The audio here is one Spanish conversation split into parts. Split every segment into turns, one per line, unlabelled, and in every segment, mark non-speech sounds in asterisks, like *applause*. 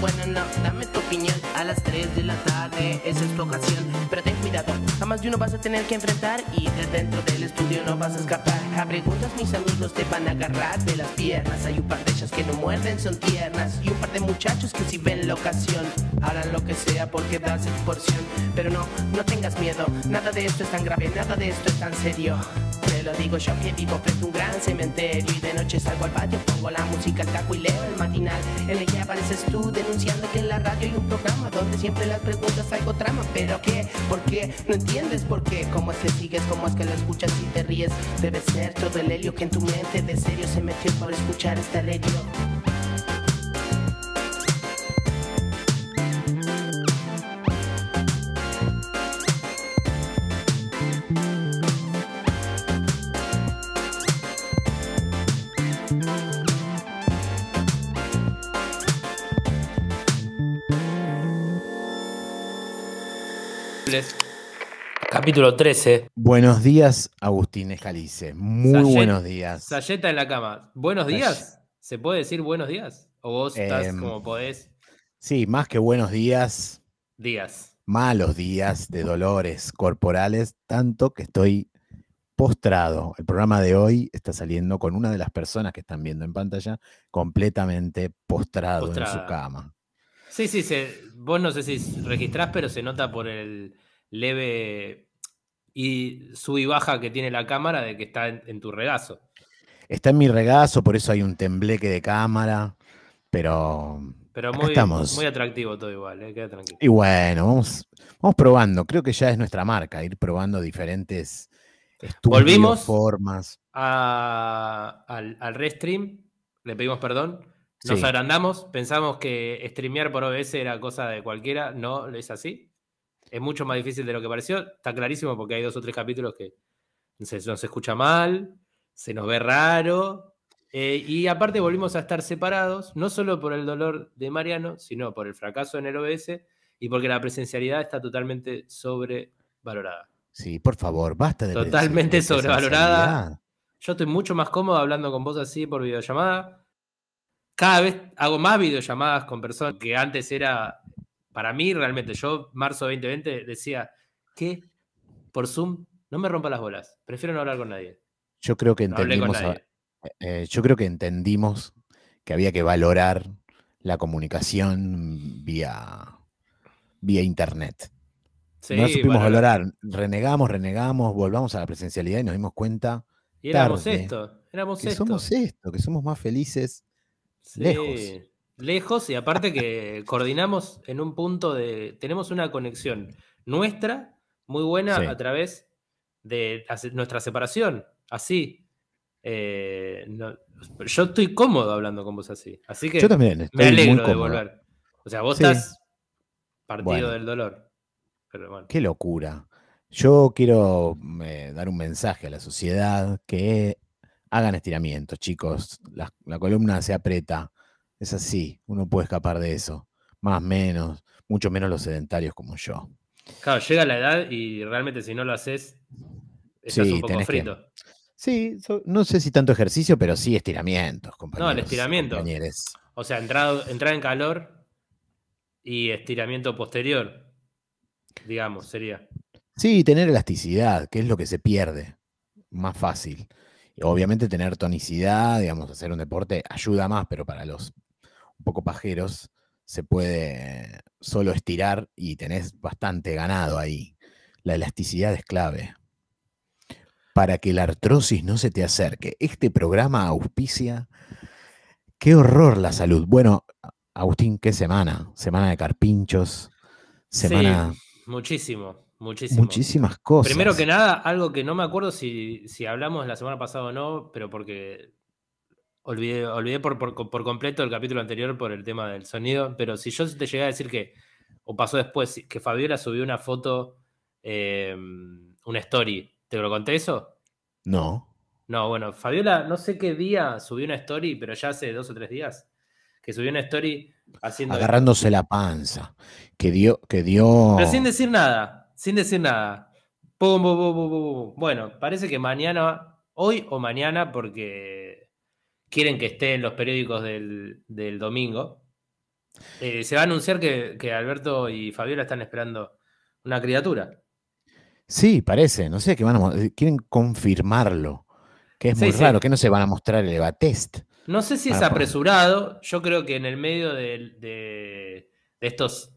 bueno, no, dame tu opinión a las 3 de la tarde, esa es tu ocasión. Pero ten cuidado, a más de uno vas a tener que enfrentar y de dentro del estudio no vas a escapar. A preguntas mis amigos te van a agarrar de las piernas. Hay un par de ellas que no muerden, son tiernas. Y un par de muchachos que si ven la ocasión harán lo que sea por quedarse tu porción. Pero no, no tengas miedo, nada de esto es tan grave, nada de esto es tan serio. Te lo digo yo que vivo frente a un gran cementerio y de noche salgo al patio, pongo la música al taco y leo el matinal en el que apareces tú denunciando que en la radio hay un programa donde siempre las preguntas algo trama. ¿Pero qué? ¿Por qué? ¿No entiendes por qué? ¿Cómo es que sigues? ¿Cómo es que lo escuchas y te ríes? Debe ser todo el helio que en tu mente de serio se metió por escuchar esta radio.
Capítulo 13.
Buenos días, Agustín Escalice. Muy
Sayet-
buenos días.
Sayeta en la cama. ¿Buenos días? ¿Se puede decir buenos días? ¿O vos estás
Em,
como podés?
Sí, más que buenos días,
Días.
malos días de dolores corporales, tanto que estoy postrado. El programa de hoy está saliendo con una de las personas que están viendo en pantalla completamente postrado en su cama.
Sí, sí, se, vos no sé si registrás, pero se nota por el leve y sub y baja que tiene la cámara de que está en, en tu regazo.
Está en mi regazo, por eso hay un tembleque de cámara, pero...
Pero muy,
estamos.
muy atractivo todo igual, eh, queda tranquilo.
Y bueno, vamos, vamos probando. Creo que ya es nuestra marca, ir probando diferentes estudios,
Volvimos.
formas.
A- al, al restream, le pedimos perdón. Nos
Sí.
agrandamos, pensamos que streamear por OBS era cosa de cualquiera, no es así. Es mucho más difícil de lo que pareció. Está clarísimo porque hay dos o tres capítulos que se nos escucha mal, se nos ve raro. eh, y aparte volvimos a estar separados, no solo por el dolor de Mariano, sino por el fracaso en el OBS y porque la presencialidad está totalmente sobrevalorada.
Sí, por favor, basta de
Totalmente sobrevalorada. Yo estoy mucho más cómodo hablando con vos así por videollamada. Cada vez hago más videollamadas con personas que antes era, para mí realmente, yo marzo 2020 decía, ¿qué? Por Zoom, no me rompa las bolas, prefiero no hablar con nadie.
Yo creo que
No
entendimos, a-
nadie.
eh, yo creo que entendimos que había que valorar la comunicación vía, vía internet.
Sí,
no supimos
valorar.
valorar. Renegamos, renegamos, volvamos a la presencialidad y nos dimos cuenta
Y éramos
tarde,
esto, éramos
que
esto.
somos esto, que somos más felices.
Sí,
lejos.
Lejos y aparte que coordinamos en un punto de. Tenemos una conexión nuestra muy buena
Sí.
a través de nuestra separación. Así. Eh, no- yo estoy cómodo hablando con vos así. Así que
Yo también
me alegro de volver. O sea, vos
Sí.
estás partido
Bueno.
del dolor. Pero bueno.
Qué locura. Yo quiero eh, dar un mensaje a la sociedad que hagan estiramientos, chicos. La, la columna se aprieta. Es así. Uno puede escapar de eso. Más, menos. Mucho menos los sedentarios como yo.
Claro, llega la edad y realmente si no lo haces, estás
Sí,
un poco
que-
frito.
Sí, so- no sé si tanto ejercicio, pero sí estiramientos, compañeros.
estiramiento.
compañeres.
O sea, entrado, entrar en calor y estiramiento posterior, digamos, sería.
Sí, tener elasticidad, que es lo que se pierde. Más fácil. Y obviamente tener tonicidad, digamos, hacer un deporte ayuda más, pero para los un poco pajeros se puede solo estirar y tenés bastante ganado ahí. La elasticidad es clave. Para que la artrosis no se te acerque. Este programa auspicia. Qué horror la salud. Bueno, Agustín, ¿qué semana? Semana de carpinchos. Semana.
Muchísimo, muchísimo.
Muchísimas cosas.
Primero que nada, algo que no me acuerdo si, si hablamos la semana pasada o no, pero porque olvidé, olvidé por, por, por completo el capítulo anterior por el tema del sonido, pero si yo te llegué a decir que, o pasó después, que Fabiola subió una foto, eh, una story, ¿te lo conté eso?
No.
No, bueno, Fabiola, no sé qué día subió una story, pero ya hace dos o tres días, que subió una story haciendo...
Agarrándose la panza. Que dio. Que dio
Pero sin decir nada, sin decir nada. Pum, pum, pum. Bueno, parece que mañana hoy o mañana porque quieren que esté en los periódicos del, del domingo. Eh, se va a anunciar que, que Alberto y Fabiola están esperando una criatura.
Sí, parece, no sé, que van a, eh, quieren confirmarlo, que es
Sí,
muy
sí.
raro, que no se van a mostrar el EVA test.
No sé si es apresurado. Yo creo que en el medio de, de- de estos,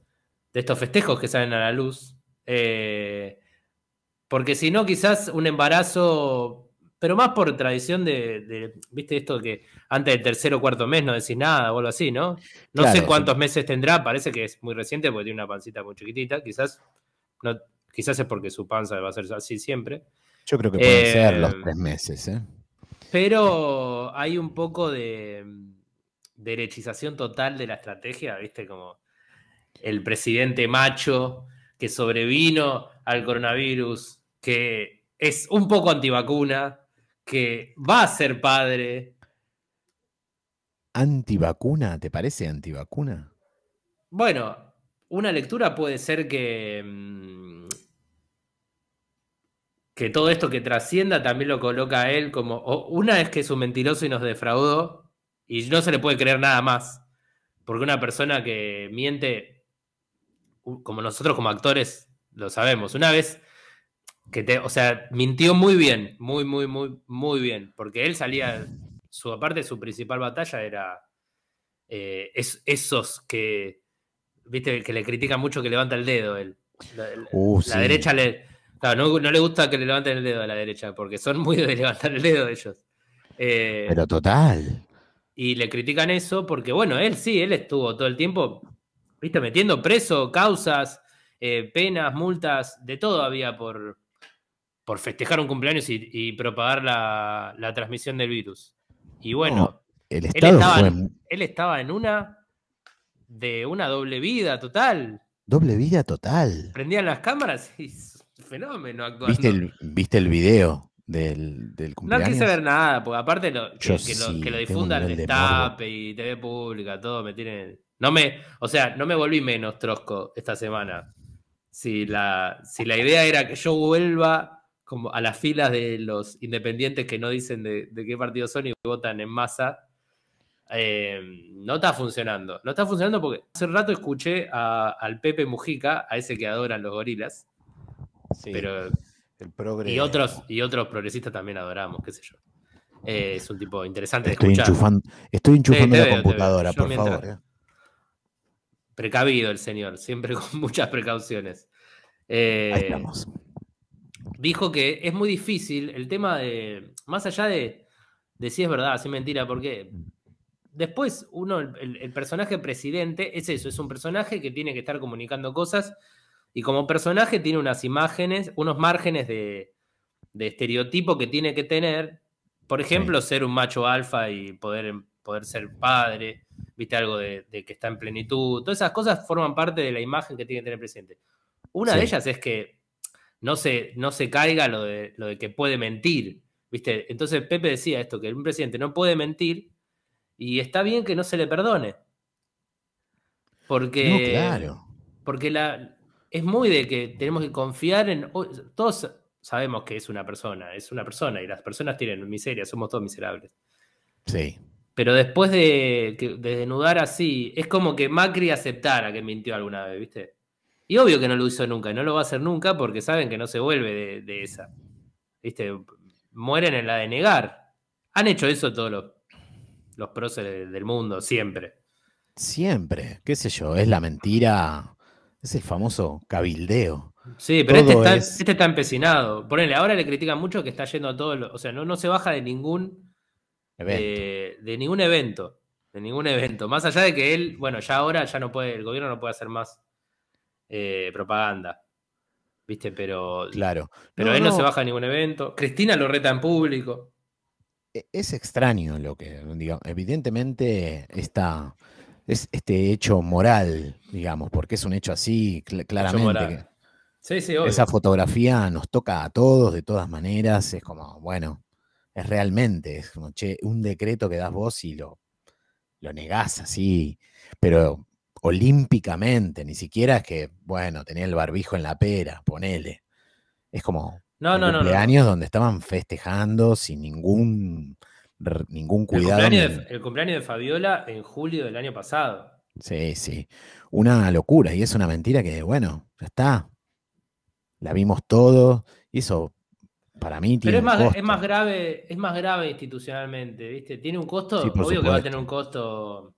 de estos festejos que salen a la luz. eh, porque si no, quizás un embarazo, pero más por tradición de, de- viste esto que antes del tercer o cuarto mes no decís nada o algo así, ¿no? No
Claro,
sé
sí.
cuántos meses tendrá, parece que es muy reciente porque tiene una pancita muy chiquitita. Quizás, no, quizás es porque su panza va a ser así siempre.
Yo creo que pueden ser los
Eh,
tres meses, ¿eh?
Pero hay un poco de derechización total de la estrategia, ¿viste? Como el presidente macho que sobrevino al coronavirus, que es un poco antivacuna, que va a ser padre.
¿Antivacuna? ¿Te parece antivacuna?
Bueno, una lectura puede ser que, mm, que todo esto que trascienda también lo coloca a él como. una es que es un mentiroso y nos defraudó, y no se le puede creer nada más. Porque una persona que miente, como nosotros como actores lo sabemos, una vez que te. O sea, mintió muy bien, muy, muy, muy, muy bien. Porque él salía. Su, aparte, su principal batalla era eh, es- esos que, viste, que le critican mucho que levanta el dedo él. La, la-
Uh,
la
sí.
derecha le... claro, no, no le gusta que le levanten el dedo a la derecha, porque son muy de *laughs* levantar el dedo ellos. Eh,
Pero total.
y le critican eso porque, bueno, él sí, él estuvo todo el tiempo, viste, metiendo preso, causas, eh, penas, multas, de todo había por, por festejar un cumpleaños y, y propagar la, la transmisión del virus. Y bueno,
No, El
él estaba, él estaba en una de una doble vida total.
doble vida total.
Prendían las cámaras y fenómeno actuando.
¿Viste el, ¿Viste el video del, del
No
cumpleaños?
quise ver nada, porque aparte lo, que, lo, que lo Destape y TV Pública, todo me tiene. No me, o sea, no me volví menos trosco esta semana. Si la, si la idea era que yo vuelva como a las filas de los independientes que no dicen de, de qué partido son y votan en masa, eh, no está funcionando. No está funcionando porque hace rato escuché a- al Pepe Mujica, a ese que adoran los gorilas,
Sí,
pero
el progre-
y otros, y otros progresistas también adoramos, qué sé yo. Eh, es un tipo interesante de
Estoy
escuchar.
enchufando, estoy enchufando la
veo,
computadora, por
mientras-
favor. ¿eh?
Precavido el señor, siempre *laughs* con muchas precauciones.
Ahí estamos.
Dijo que es muy difícil el tema de, más allá de, de si es verdad, si es mentira, porque después uno, el, el personaje presidente es eso, es un personaje que tiene que estar comunicando cosas y como personaje tiene unas imágenes, unos márgenes de, de estereotipo que tiene que tener, por ejemplo, ser un macho alfa y poder, poder ser padre, viste algo de, de que está en plenitud, todas esas cosas forman parte de la imagen que tiene que tener el presidente. Una
Sí.
de ellas es que no se, no se caiga lo de, lo de que puede mentir. ¿viste? Entonces Pepe decía esto, que un presidente no puede mentir y está bien que no se le perdone. Porque,
No, claro.
porque la, es muy de que tenemos que confiar en... Todos sabemos que es una persona, es una persona y las personas tienen miseria, somos todos miserables.
Sí.
Pero después de, de desnudar así, es como que Macri aceptara que mintió alguna vez, ¿viste? Y obvio que no lo hizo nunca, y no lo va a hacer nunca porque saben que no se vuelve de, de esa. ¿Viste? Mueren en la de negar. Han hecho eso todos los, los próceres del mundo, siempre.
Siempre, qué sé yo, es la mentira, es el famoso cabildeo.
Sí, pero este
Todo
está,
es-
este está empecinado. Ponele, ahora le critican mucho que está yendo a todos los. O sea, no, no se baja de ningún de, de ningún evento. De ningún evento. Más allá de que él, bueno, ya ahora ya no puede, el gobierno no puede hacer más eh, propaganda. ¿Viste? Pero,
claro.
pero él no, se baja de ningún evento. Cristina lo reta en público.
e- Es extraño lo que, digamos, evidentemente está, es este hecho moral, digamos, porque es un hecho así, cl- claramente.
moral.
que
Sí, sí, obvio.
esa fotografía nos toca a todos de todas maneras, es como, bueno, es realmente, es como, che, un decreto que das vos y lo, lo negás así, pero olímpicamente, ni siquiera es que, bueno, tenía el barbijo en la pera, ponele. Es como,
No, no, no, no.
cumpleaños donde estaban festejando sin ningún, ningún
El
cuidado.
cumpleaños, de, el cumpleaños de Fabiola en julio del año pasado.
Sí, sí. Una locura. Y es una mentira que, bueno, ya está. La vimos todo. Y eso, para mí, tiene
Pero es
un
más,
costo.
es más grave, es más grave institucionalmente, ¿viste? Tiene un costo,
Sí,
obvio que va a tener un costo.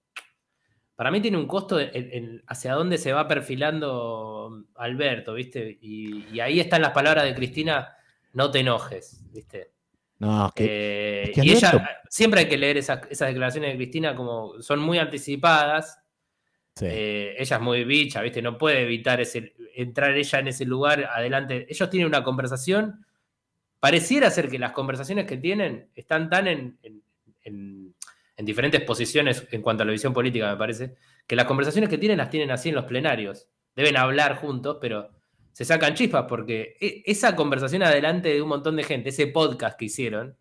Para mí tiene un costo en, en hacia dónde se va perfilando Alberto, ¿viste? Y, y ahí están las palabras de Cristina, no te enojes, ¿viste?
No, que
Eh,
es que
y ella, siempre hay que leer esas, esas declaraciones de Cristina como son muy anticipadas.
sí.
Eh, ella es muy bicha, ¿viste? No puede evitar ese, entrar ella en ese lugar adelante. Ellos tienen una conversación. Pareciera ser que las conversaciones que tienen están tan en, en- en- en diferentes posiciones en cuanto a la visión política, me parece, que las conversaciones que tienen las tienen así en los plenarios. Deben hablar juntos, pero se sacan chispas porque e- esa conversación adelante de un montón de gente, ese podcast que hicieron,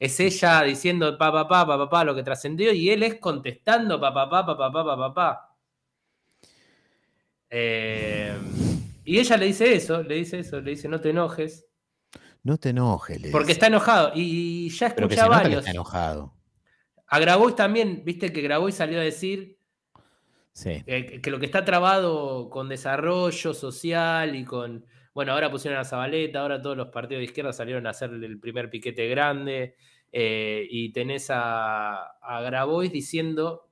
es ella diciendo pa pa pa pa pa, pa, lo que trascendió y él es contestando pa pa pa pa pa pa pa pa pa. Eh, y ella le dice eso, le dice eso, le dice no te enojes,
no te enojes. le
porque
dice.
está enojado. Y ya
Pero que
escuché
se que
varios.
está enojado.
A Grabois también, viste que Grabois salió a decir
Sí.
eh, que- lo que está trabado con desarrollo social y con. Bueno, ahora pusieron a Zabaleta, ahora todos los partidos de izquierda salieron a hacer el primer piquete grande. eh, y tenés a, a Grabois diciendo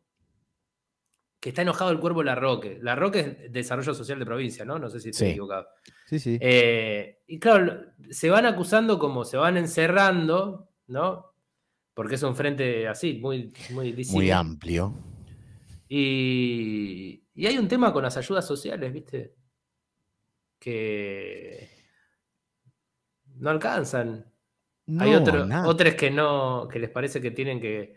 que está enojado el cuervo Larroque. Larroque es desarrollo social de provincia, ¿no? No sé si estoy
Sí.
equivocado.
Sí, sí.
Eh, y claro, se van acusando como se van encerrando, ¿no? Porque es un frente así, muy, muy
Muy amplio.
Y, y hay un tema con las ayudas sociales, ¿viste? Que no alcanzan. hay
No,
otro-
nada.
otros que no, que les parece que tienen que.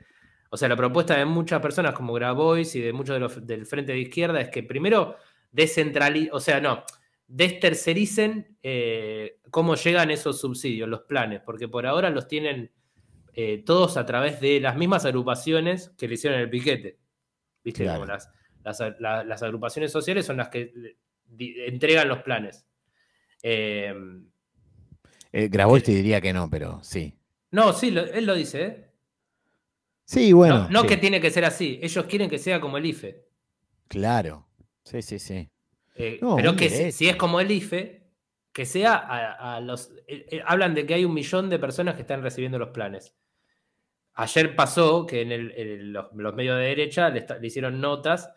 O sea, la propuesta de muchas personas como Grabois y de muchos de los del frente de izquierda es que primero descentralicen, o sea, no, destercericen eh, cómo llegan esos subsidios, los planes, porque por ahora los tienen eh, todos a través de las mismas agrupaciones que le hicieron el piquete. ¿Viste?
Claro.
Como las, las, la- las agrupaciones sociales son las que di- entregan los planes. Eh,
Eh, Grabois te diría que no, pero sí.
no, sí, lo- él lo dice, ¿eh?
Sí, bueno.
no no
sí,
que tiene que ser así, ellos quieren que sea como el IFE.
Claro. Sí, sí, sí.
Eh,
No,
pero que si, es como el IFE, que sea a, a los... eh, eh, hablan de que hay un millón de personas que están recibiendo los planes. Ayer pasó que en, en los, medios de derecha le, hicieron notas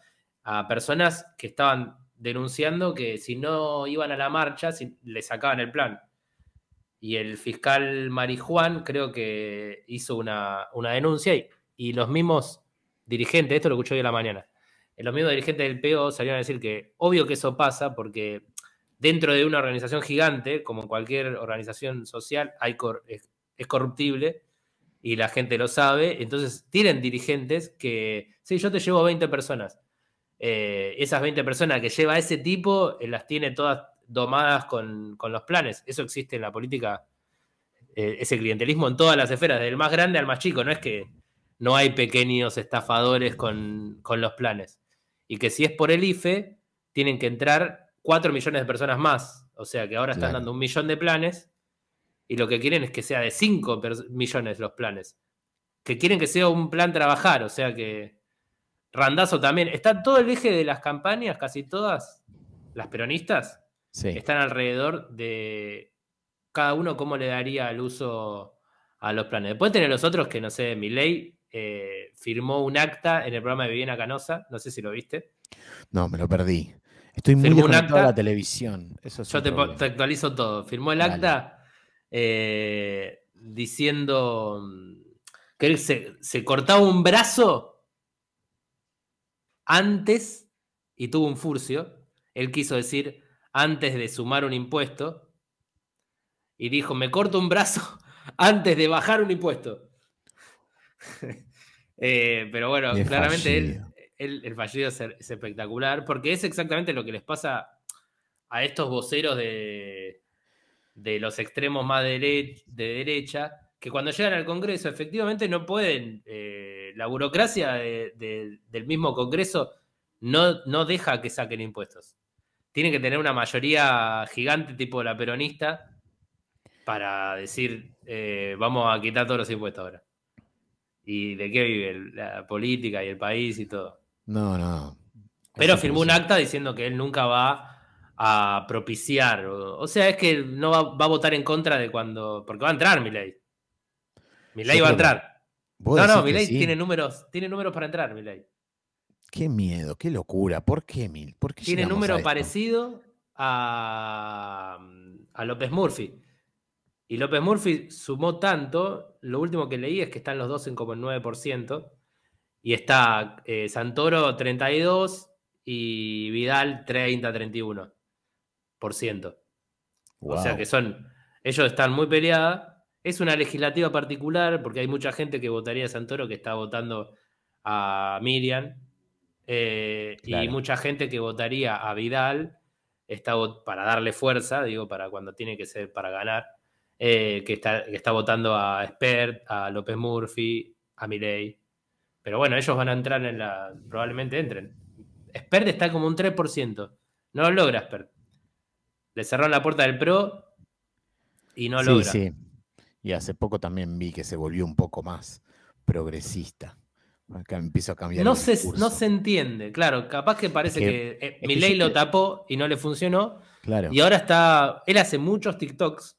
a personas que estaban denunciando que si no iban a la marcha, si- le sacaban el plan. Y el fiscal Marijuán creo que hizo una, una denuncia y, y los mismos dirigentes, esto lo escuché hoy a la mañana, eh, los mismos dirigentes del PO salieron a decir que obvio que eso pasa porque dentro de una organización gigante, como cualquier organización social, hay cor- es corruptible y la gente lo sabe. Entonces tienen dirigentes que, sí, yo te llevo 20 personas. Eh, esas 20 personas que lleva ese tipo eh, las tiene todas domadas con, con los planes. Eso existe en la política, eh, ese clientelismo en todas las esferas, del más grande al más chico. No es que no hay pequeños estafadores con, con los planes. Y que si es por el IFE, tienen que entrar 4 millones de personas más. O sea que ahora están
Claro.
dando un millón de planes y lo que quieren es que sea de 5 millones los planes. Que quieren que sea un plan trabajar, o sea que Randazo también. Está todo el eje de las campañas, casi todas, las peronistas,
Sí.
están alrededor de cada uno cómo le daría el uso a los planes. Después tener los otros que, no sé, Milei eh, firmó un acta en el programa de Viviana Canosa, no sé si lo viste.
No, me lo perdí. Estoy muy
Firmó un acta.
la televisión. Eso es
Yo te, actualizo todo. Firmó el
Dale.
acta eh, diciendo mm, que él se, se cortaba un brazo antes y tuvo un furcio. Él quiso decir antes de sumar un impuesto y dijo, me corto un brazo *laughs* antes de bajar un impuesto. *laughs* Eh, pero bueno, claramente él, el fallido es, es espectacular porque es exactamente lo que les pasa a estos voceros de, de los extremos más dere- de derecha, que cuando llegan al Congreso efectivamente no pueden, eh, la burocracia de- de- del mismo Congreso no, no deja que saquen impuestos. Tienen que tener una mayoría gigante tipo la peronista para decir, eh, vamos a quitar todos los impuestos ahora. ¿Y de qué vive la política y el país y todo?
No, no.
Pero firmó un acta diciendo que él nunca va a propiciar. O, o sea, es que no va, va a votar en contra de cuando. Porque va a entrar Milei. Milei va a entrar.
¿Vos
No, no, Milei
sí?
tiene números, tiene números para entrar, Milei.
Qué miedo, qué locura. ¿Por qué, Mil? ¿Por qué
Tiene
a
número parecido a, a López Murphy. Y López Murphy sumó tanto, lo último que leí es que están los dos en como el 9%, y está eh, Santoro 32 y Vidal 30-31%. O sea que son, ellos están muy peleadas. Es una legislativa particular porque hay mucha gente que votaría a Santoro que está votando a Miriam. eh, Y mucha gente que votaría a Vidal está para darle fuerza, digo, para cuando tiene que ser para ganar, eh, que, está, que está votando a Spert, a López Murphy, a Milei. Pero bueno, ellos van a entrar en la. Probablemente entren. Spert está como un 3%. No lo logra Spert. Le cerraron la puerta del PRO y no
sí,
logra.
sí. Y hace poco también vi que se volvió un poco más progresista. Acá empiezo a cambiar
No
el
se,
discurso.
no se entiende, claro, capaz que parece
que-
que, eh,
que
Milei
yo
lo tapó y no le funcionó,
Claro.
y ahora está, él hace muchos TikToks,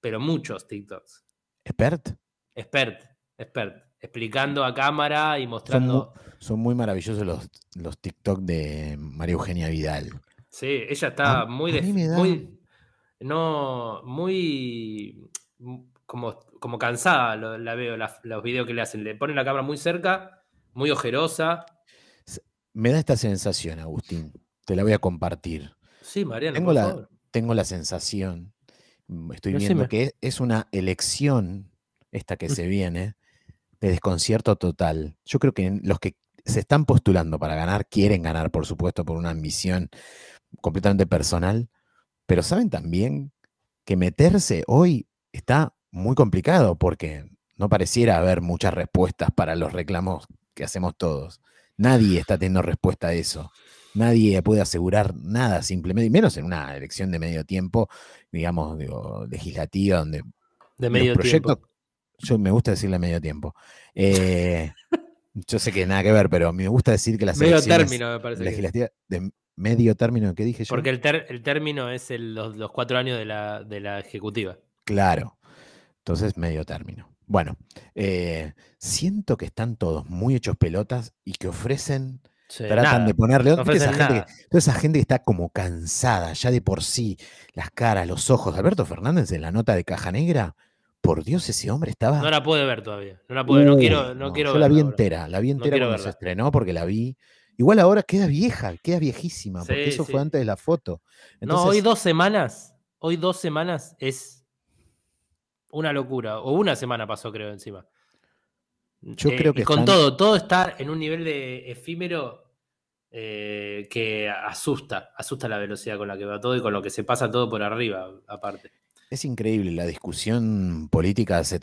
pero muchos TikToks,
¿Expert?
expert, expert, explicando a cámara y
Son,
mostrando,
son muy maravillosos los, los TikTok de María Eugenia Vidal.
Sí, ella está
A-
muy,
a
de-
mí me da-
muy, no, muy, como, como cansada, lo- la veo, la- los videos que le hacen, le ponen la cámara muy cerca, muy ojerosa,
Me da esta sensación, Agustín. Te la voy a compartir.
sí, Mariano,
Tengo
por
la,
favor.
tengo la sensación, mm, estoy
Decime.
viendo que es, es una elección, esta que se viene, de desconcierto total. Yo creo que los que se están postulando para ganar, quieren ganar, por supuesto, por una ambición completamente personal, pero saben también que meterse hoy está muy complicado porque no pareciera haber muchas respuestas para los reclamos que hacemos todos. Nadie está teniendo respuesta a eso. Nadie puede asegurar nada simplemente, menos en una elección de medio tiempo, digamos, digo, legislativa, donde
De
los
medio
proyectos,
tiempo.
yo me gusta decirle medio tiempo. Eh, yo sé que nada que ver, pero me gusta decir que las
Medio
elecciones
término, me parece. que
legislativas de medio término que dije yo.
Porque el, ter- el término es el- los, los cuatro años de la, de la ejecutiva.
Claro. Entonces, medio término. Bueno, eh, siento que están todos muy hechos pelotas y que ofrecen,
Sí,
tratan
nada,
de ponerle.
no
¿viste esa gente que- toda esa gente que está como cansada ya de por sí, las caras, los ojos. Alberto Fernández en la nota de Caja Negra, por Dios, ese hombre estaba.
No la puede ver todavía. No la puede, no quiero, no quiero
Yo la vi entera, la vi entera cuando se estrenó porque la vi. Igual ahora queda vieja, queda viejísima, porque
Sí,
eso
sí.
fue antes de la foto.
No, hoy dos semanas, hoy dos semanas es una locura. O una semana pasó, creo, encima.
Yo
Eh,
creo
y
que
con
están-
todo, todo está en un nivel de efímero eh, que asusta, asusta la velocidad con la que va todo y con lo que se pasa todo por arriba, aparte.
Es increíble, la discusión política se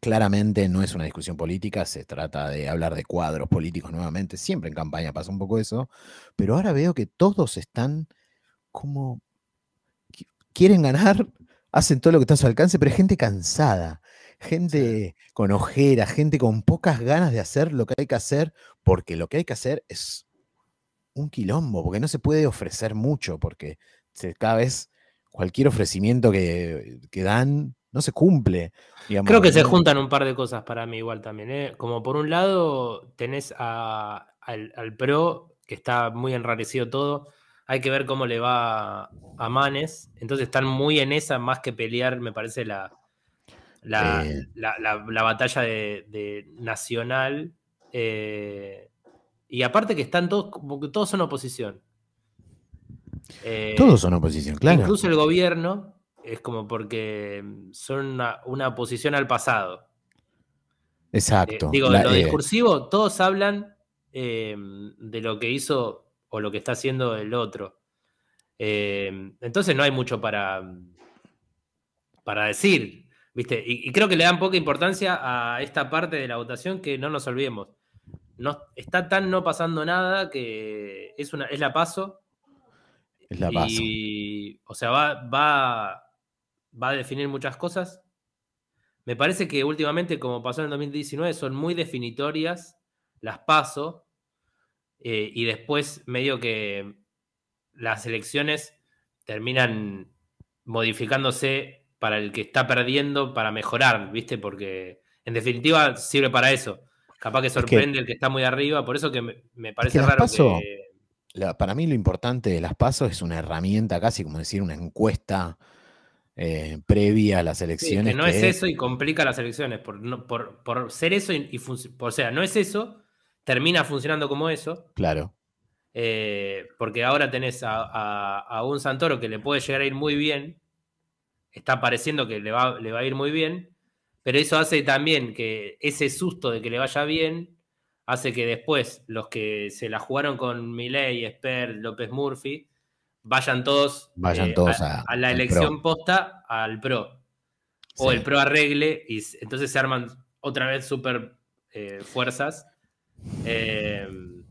claramente no es una discusión política, se trata de hablar de cuadros políticos nuevamente, siempre en campaña pasa un poco eso, pero ahora veo que todos están como qui- quieren ganar, *laughs* hacen todo lo que está a su alcance, pero hay gente cansada, gente con ojera, gente con pocas ganas de hacer lo que hay que hacer, porque lo que hay que hacer es un quilombo, porque no se puede ofrecer mucho, porque se- cada vez cualquier ofrecimiento que, que dan no se cumple. digamos,
Creo que se juntan un par de cosas para mí igual también. ¿eh? Como por un lado tenés a- al, al PRO, que está muy enrarecido todo. Hay que ver cómo le va a Manes. Entonces están muy en esa, más que pelear, me parece, la, la,
Eh.
la- la- la batalla de, de nacional. eh, y aparte que están todos, como que todos son oposición. Eh,
Todos son oposición, claro.
Incluso el gobierno es como porque son una, una oposición al pasado. Eh,
Exacto.
digo,
La-
lo
eh,
discursivo, todos hablan eh, de lo que hizo o lo que está haciendo el otro. Eh, entonces no hay mucho para, para decir, ¿viste? Y, y creo que le dan poca importancia a esta parte de la votación que no nos olvidemos. No, está tan no pasando nada que es, una, es la paso.
Es la paso.
Y, o sea, va, va, va a definir muchas cosas. Me parece que últimamente, como pasó en el 2019, son muy definitorias, las paso, eh, y después medio que las elecciones terminan modificándose para el que está perdiendo, para mejorar, ¿viste? Porque en definitiva sirve para eso. Capaz que sorprende el que está muy arriba, por eso que me, parece raro que...
para mí lo importante de las pasos es una herramienta, casi como decir, una encuesta eh, previa a las elecciones.
que no es eso y complica las elecciones. Por, por, ser eso y, o sea, no es eso, termina funcionando como eso.
Claro.
Eh, porque ahora tenés a, un Santoro que le puede llegar a ir muy bien. Está pareciendo que le va, le va a ir muy bien. Pero eso hace también que ese susto de que le vaya bien hace que después los que se la jugaron con Milei, Esper, López Murphy, vayan todos,
vayan eh, todos
a, la elección posta al PRO. O el PRO arregle y entonces se arman otra vez super eh, fuerzas. Em,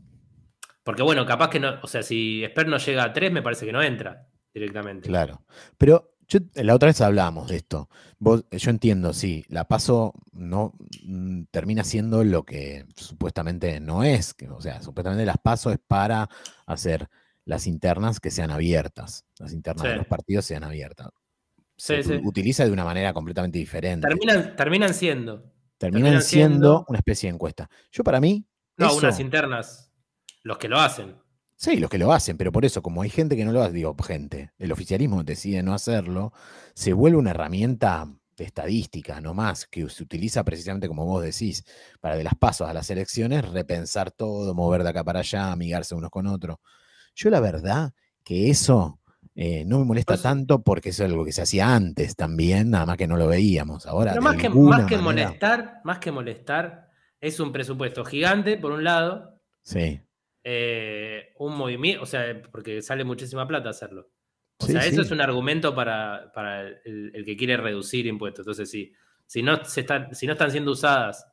porque bueno, capaz que no, o sea, si Esper no llega a 3, me parece que no entra directamente.
Claro. Pero la otra vez hablábamos de esto. yo entiendo, sí, la paso no mm, termina siendo lo que supuestamente no es. Que, o sea, supuestamente las paso es para hacer las internas que sean abiertas, las internas de los partidos sean abiertas. Se utiliza de una manera completamente diferente.
Terminan, terminan siendo.
Terminan, siendo, una especie de encuesta. Yo para mí...
No, unas internas, los que lo hacen.
Sí, los que lo hacen, pero por eso, como hay gente que no lo hace, digo, gente, el oficialismo decide no hacerlo, se vuelve una herramienta estadística, no más, que se utiliza precisamente como vos decís, para de las pasos a las elecciones, repensar todo, mover de acá para allá, amigarse unos con otros. Yo la verdad que eso eh, no me molesta pues tanto porque eso es algo que se hacía antes también, nada más que no lo veíamos. Ahora,
más, que, más que molestar, más que molestar, es un presupuesto gigante, por un lado.
Sí.
Eh, un movimiento, o sea, porque sale muchísima plata hacerlo. O sea, eso es un argumento para, el, que quiere reducir impuestos. Entonces, sí, si no, se están, si no están siendo usadas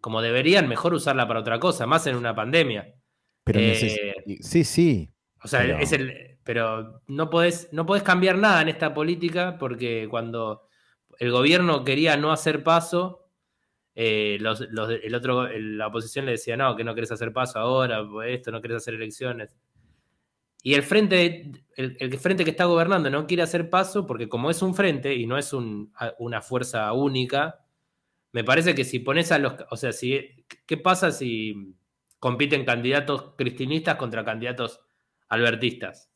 como deberían, mejor usarla para otra cosa, más en una pandemia.
Pero eh, sí, sí,
o sea, pero... es el. Pero no podés, no cambiar nada en esta política porque cuando el gobierno quería no hacer paso, eh, el otro, la oposición le decía, no, que no querés hacer paso ahora, esto, no querés hacer elecciones. Y el frente, el, frente que está gobernando no quiere hacer paso porque como es un frente y no es una fuerza única, me parece que si pones a los... O sea, si, ¿qué pasa si compiten candidatos cristinistas contra candidatos albertistas.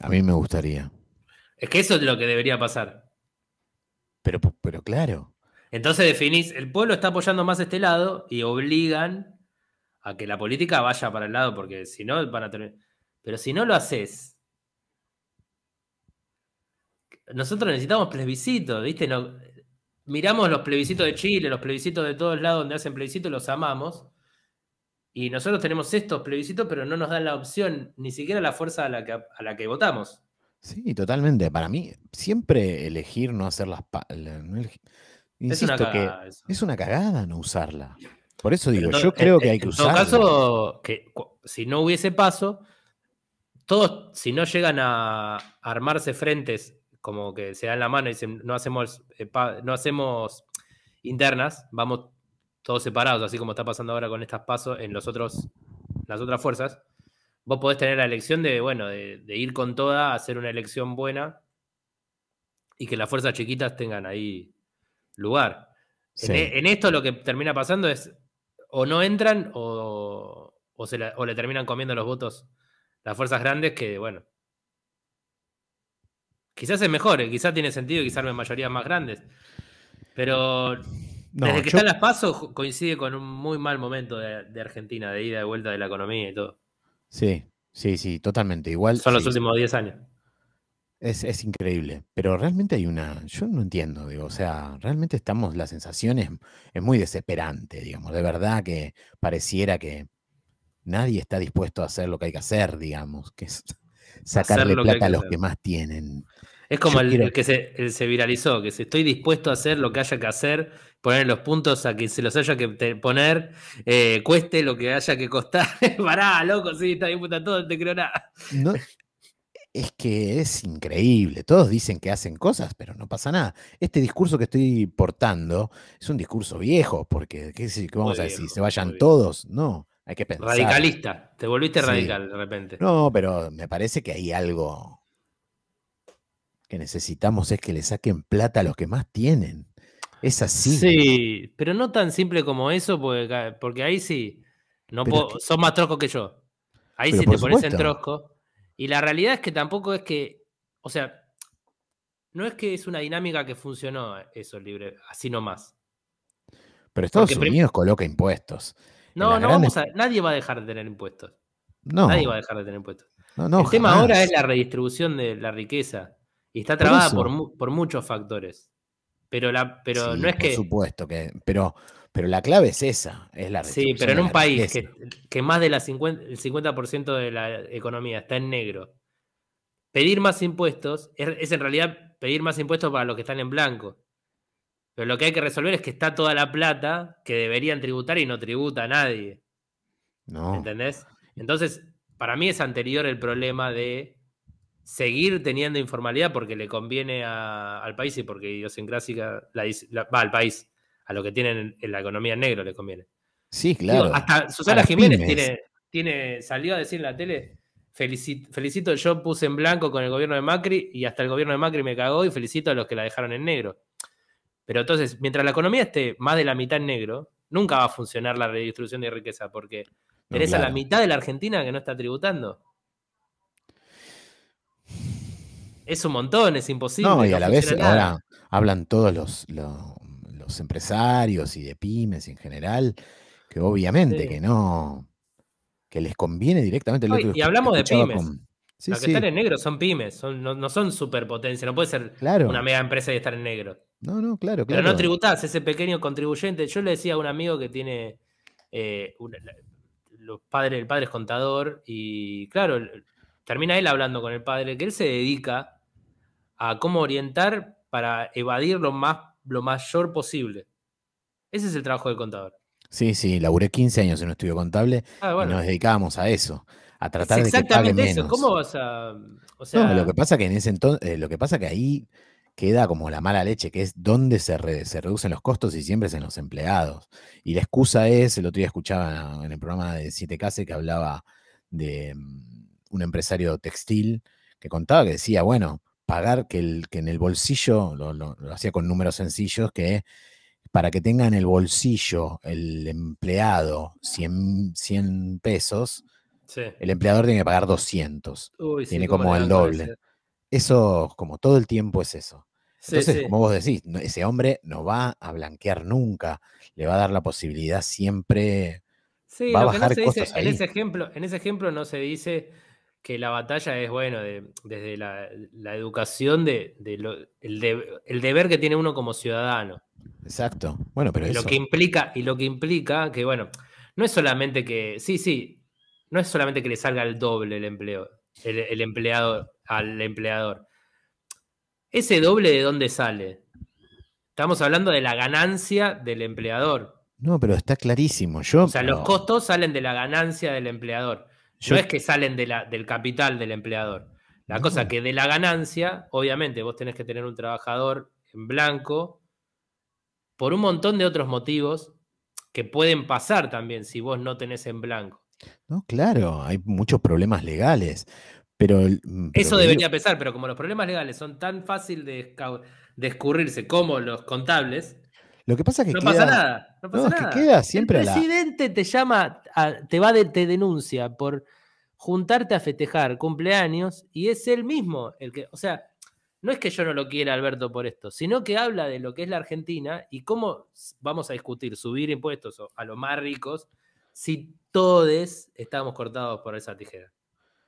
A mí me gustaría.
Es que eso es lo que debería pasar.
Pero, pero claro.
Entonces definís, el pueblo está apoyando más este lado y obligan a que la política vaya para el lado, porque si no van a tener. Pero si no lo haces, nosotros necesitamos plebiscitos, ¿viste? No, miramos los plebiscitos de Chile, los plebiscitos de todos lados donde hacen plebiscitos, los amamos. Y nosotros tenemos estos plebiscitos, pero no nos dan la opción, ni siquiera la fuerza a la que, a la que votamos.
Sí, totalmente. Para mí, siempre elegir no hacer las... es una cagada, que es una cagada no usarla. Por eso digo, yo creo que hay que usarla.
En todo caso, que si no hubiese paso, todos, si no llegan a armarse frentes como que se dan la mano y dicen no hacemos, eh, no hacemos internas, vamos todos separados, así como está pasando ahora con estas pasos en los otros, las otras fuerzas, vos podés tener la elección de, bueno, de, ir con toda, hacer una elección buena y que las fuerzas chiquitas tengan ahí lugar. E, en, esto lo que termina pasando es o no entran o, o, se o le terminan comiendo los votos las fuerzas grandes que, bueno, quizás es mejor, eh, quizás tiene sentido quizás hay mayorías más grandes. Pero desde que están las pasos coincide con un muy mal momento de, Argentina, de ida y vuelta de la economía y todo.
Sí, sí, sí, totalmente. Igual.
Son los últimos 10 años.
Es, increíble, pero realmente hay una, yo no entiendo, digo, o sea, realmente estamos, la sensación es, muy desesperante, digamos, de verdad que pareciera que nadie está dispuesto a hacer lo que hay que hacer, digamos, que es sacarle plata a los que más tienen.
Es como el, que se, viralizó, que se estoy dispuesto a hacer lo que haya que hacer, poner los puntos a que se los haya que poner, eh, cueste lo que haya que costar. *laughs* Pará, loco, sí, está bien puta todo, no te creo nada.
Es que es increíble. Todos dicen que hacen cosas, pero no pasa nada. Este discurso que estoy portando es un discurso viejo, porque ¿qué, qué vamos a decir?
viejo,
¿Se vayan todos? No, hay que pensar.
Radicalista. Te volviste
Sí.
radical de repente.
No, pero me parece que hay algo que necesitamos es que le saquen plata a los que más tienen. Es así.
Sí, pero no tan simple como eso, porque, porque ahí sí, no puedo, sos más trosco que yo. Ahí
Pero
sí te pones en trosco. Y la realidad es que tampoco es que, o sea, no es que es una dinámica que funcionó eso libre, así nomás.
Pero Estados
porque
Unidos coloca impuestos.
No, no
grandes-
vamos a, nadie va a dejar de tener impuestos.
No,
Nadie va a dejar de tener impuestos.
no, no,
El tema ahora es la redistribución de la riqueza. Y está
Por
trabada por, por muchos factores. Pero, la, pero
Sí,
no es
por
que.
supuesto que. Pero, pero la clave es esa, es la
Sí, pero en un país que, que más del 50, el 50% de la economía está en negro, pedir más impuestos es, es en realidad pedir más impuestos para los que están en blanco. Pero lo que hay que resolver es que está toda la plata que deberían tributar y no tributa a nadie.
No.
¿Entendés? Entonces, para mí es anterior el problema de seguir teniendo informalidad porque le conviene a- al país y porque idiosincrásica la, la- va al país, a lo que tienen en, la economía en negro le conviene.
Sí,
Digo,
claro.
hasta Susana Jiménez tiene, tiene, salió a decir en la tele, felicito, felicito, yo puse en blanco con el gobierno de Macri y hasta el gobierno de Macri me cagó y felicito a los que la dejaron en negro. Pero entonces, mientras la economía esté más de la mitad en negro, nunca va a funcionar la redistribución de riqueza porque
No,
tenés a la mitad de la Argentina que no está tributando. Es un montón, es imposible.
No, y a la vez
nada.
ahora hablan todos los, lo- los empresarios y de pymes en general, que obviamente
Sí.
que no, que les conviene directamente. el otro
y hablamos de pymes.
con- Sí,
Los que
sí,
están en negro son pymes, son, no, no son superpotencia, no puede ser
claro.
una mega empresa y estar en negro.
No, no, claro,
Pero
claro.
no tributás, ese pequeño contribuyente. Yo le decía a un amigo que tiene eh, una- la- los padres, el padre es contador, y claro, termina él hablando con el padre, que él se dedica a cómo orientar para evadir lo más lo mayor posible. Ese es el trabajo del contador.
Sí, sí, laburé 15 años en un estudio contable
Ah,
y nos dedicábamos a eso, a
es
tratar de que pague
exactamente eso.
menos.
¿Cómo vas a.? O sea,
No, lo que pasa que en ese entonces, lo que pasa que ahí queda como la mala leche, que es donde se, re- se reducen los costos y siempre es en los empleados. Y la excusa es, el otro día escuchaba en el programa de 7K que hablaba de mm, un empresario textil que contaba que decía, bueno, pagar que, el, que en el bolsillo, lo, lo- lo hacía con números sencillos, que para que tenga en el bolsillo el empleado 100, 100 pesos,
sí.
el empleador tiene que pagar 200.
Uy, sí,
tiene como el doble. Eso, como todo el tiempo es eso. Entonces,
sí.
como vos decís, ese hombre no va a blanquear nunca, le va a dar la posibilidad siempre.
Sí,
va a
que no
bajar
se dice,
costos
en ese ejemplo, en ese ejemplo no se dice que la batalla es, bueno, de- desde la, la educación de, de lo- el, de- el deber que tiene uno como ciudadano.
Exacto. Bueno, pero
Y lo
eso.
que implica, y lo que implica que, bueno, no es solamente que, sí, sí, no es solamente que le salga el doble el empleo, el, el empleado al empleador. Ese doble de dónde sale? Estamos hablando de la ganancia del empleador.
No, pero está clarísimo. Yo,
O sea, los costos salen de la ganancia del empleador.
Yo-
No es que salen de la, del capital del empleador. La
No.
cosa que de la ganancia, obviamente, vos tenés que tener un trabajador en blanco por un montón de otros motivos que pueden pasar también si vos no tenés en blanco.
No, claro, hay muchos problemas legales. Pero, mm, pero
Eso debería pesar, pero como los problemas legales son tan fácil de, de escurrirse como los contables,
lo que pasa es que
no
queda,
pasa nada. No pasa
no, es que
nada.
queda siempre
El
la-
presidente te llama, a- te va de, te denuncia por juntarte a festejar cumpleaños y es él mismo el que, o sea, no es que yo no lo quiera Alberto por esto, sino que habla de lo que es la Argentina y cómo vamos a discutir subir impuestos a los más ricos si todos estamos cortados por esa tijera.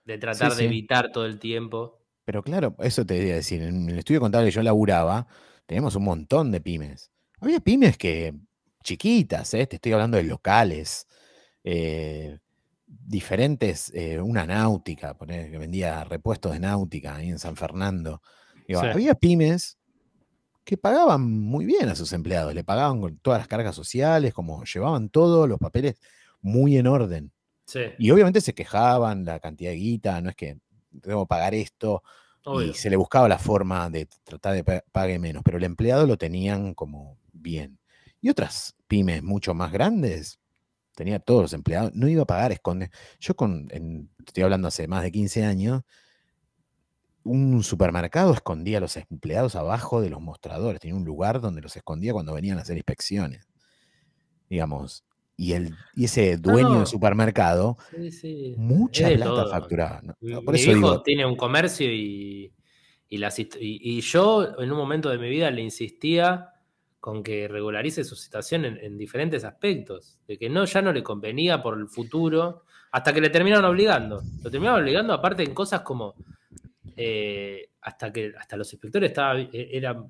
De tratar
Sí,
de
sí.
evitar todo el tiempo.
Pero claro, eso te iba a decir. En el estudio contable que yo laburaba, tenemos un montón de pymes. Había pymes que chiquitas, ¿eh? te estoy hablando de locales, eh, diferentes, eh, una náutica, poner, que vendía repuestos de náutica ahí en San Fernando. Digo,
Sí.
Había pymes que pagaban muy bien a sus empleados, le pagaban con todas las cargas sociales, como llevaban todos los papeles muy en orden.
Sí.
Y obviamente se quejaban la cantidad de guita, no es que tengo que pagar esto,
Obvio.
y se le buscaba la forma de tratar de pa- pague menos, pero el empleado lo tenían como bien. Y otras pymes mucho más grandes, tenía todos los empleados, no iba a pagar, esconde. Yo con, en- estoy hablando hace más de 15 años, un supermercado escondía a los empleados abajo de los mostradores, tenía un lugar donde los escondía cuando venían a hacer inspecciones, digamos. Y, el, y ese dueño
no.
del supermercado,
Sí, sí.
mucha
es de
plata facturaba. ¿no?
Mi,
Por
mi
eso
hijo
digo,
tiene un comercio y, y, las hist- y- y yo en un momento de mi vida le insistía con que regularice su situación en, en diferentes aspectos, de que no, ya no le convenía por el futuro, hasta que le terminaron obligando. Lo terminaron obligando aparte en cosas como eh, hasta que hasta los inspectores estaba, e- era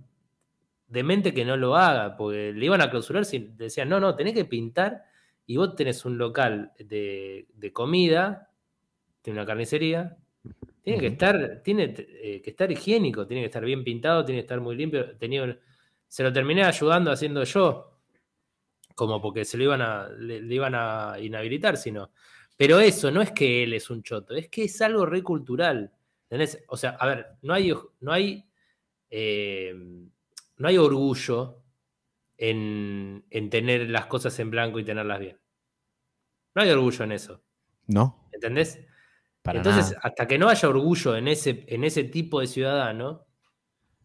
demente que no lo haga, porque le iban a clausurar si decían, no, no, tenés que pintar y vos tenés un local de, de comida, tiene una carnicería, tiene que estar, tiene eh, que estar higiénico, tiene que estar bien pintado, tiene que estar muy limpio. Tenía se lo terminé ayudando haciendo yo, como porque se lo iban a, le, le iban a inhabilitar, sino. Pero eso no es que él es un choto, es que es algo re cultural. ¿entendés? O sea, a ver, no hay, no hay, eh, no hay orgullo en, en tener las cosas en blanco y tenerlas bien. No hay orgullo en eso,
¿no?
¿entendés?
Para
Entonces,
nada.
hasta que no haya orgullo en ese, en ese tipo de ciudadano,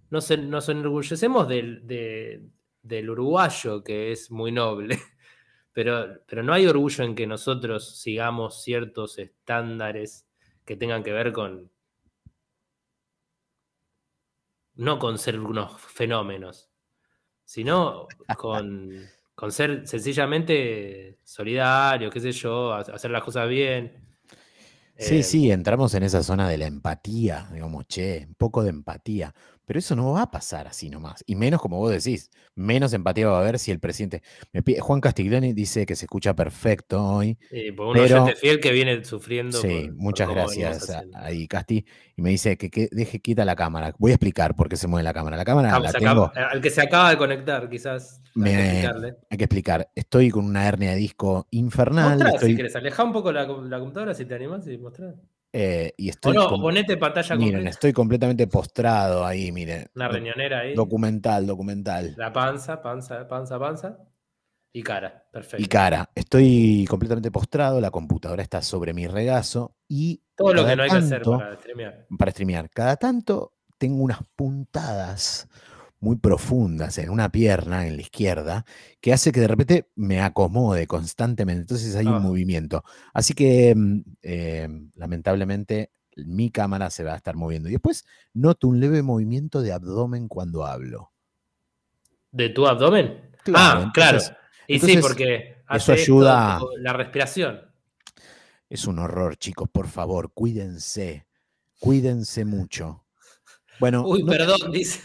no se, nos enorgullecemos del, de- del uruguayo, que es muy noble, *laughs* pero, pero no hay orgullo en que nosotros sigamos ciertos estándares que tengan que ver con, no con ser unos fenómenos, sino con, *laughs* con ser sencillamente solidarios, qué sé yo, ha- hacer las cosas bien.
Sí,
Eh,
sí, entramos en esa zona de la empatía, digamos, che, un poco de empatía, pero eso no va a pasar así nomás, y menos como vos decís, menos empatía va a haber si el presidente... me pide- Juan Castiglioni dice que se escucha perfecto hoy,
Sí, por un
Pero-
oyente fiel que viene sufriendo.
sí,
por-
muchas gracias ahí Casti, y me dice que, que deje quita la cámara, voy a explicar por qué se mueve la cámara, la cámara la
se
tengo,
acaba- al que se acaba de conectar, quizás. hay que
hay que explicar, estoy con una hernia de disco infernal,
Mostrá,
estoy,
si querés, alejá un poco la, la computadora si te animás y mostrá.
Eh, y estoy,
no,
com-
ponete pantalla
miren,
completa.
estoy completamente postrado ahí, miren,
Una riñonera ahí.
documental, documental.
La panza, panza, panza, panza. Y cara. Perfecto.
Y cara, estoy completamente postrado, la computadora está sobre mi regazo y
Todo lo que no hay que hacer para streamear.
para streamear. Cada tanto tengo unas puntadas muy profundas en una pierna, en la izquierda, que hace que de repente me acomode constantemente. Entonces hay
Ah.
un movimiento. Así que mm, eh, lamentablemente mi cámara se va a estar moviendo. Y después noto un leve movimiento de abdomen cuando hablo.
¿De tu abdomen?
Claro,
ah, claro.
entonces-
Y sí, porque
eso
hace
ayuda-
la respiración.
Es un horror, chicos, por favor, cuídense. Cuídense *laughs* mucho. Bueno,
Uy,
no-
perdón, dice.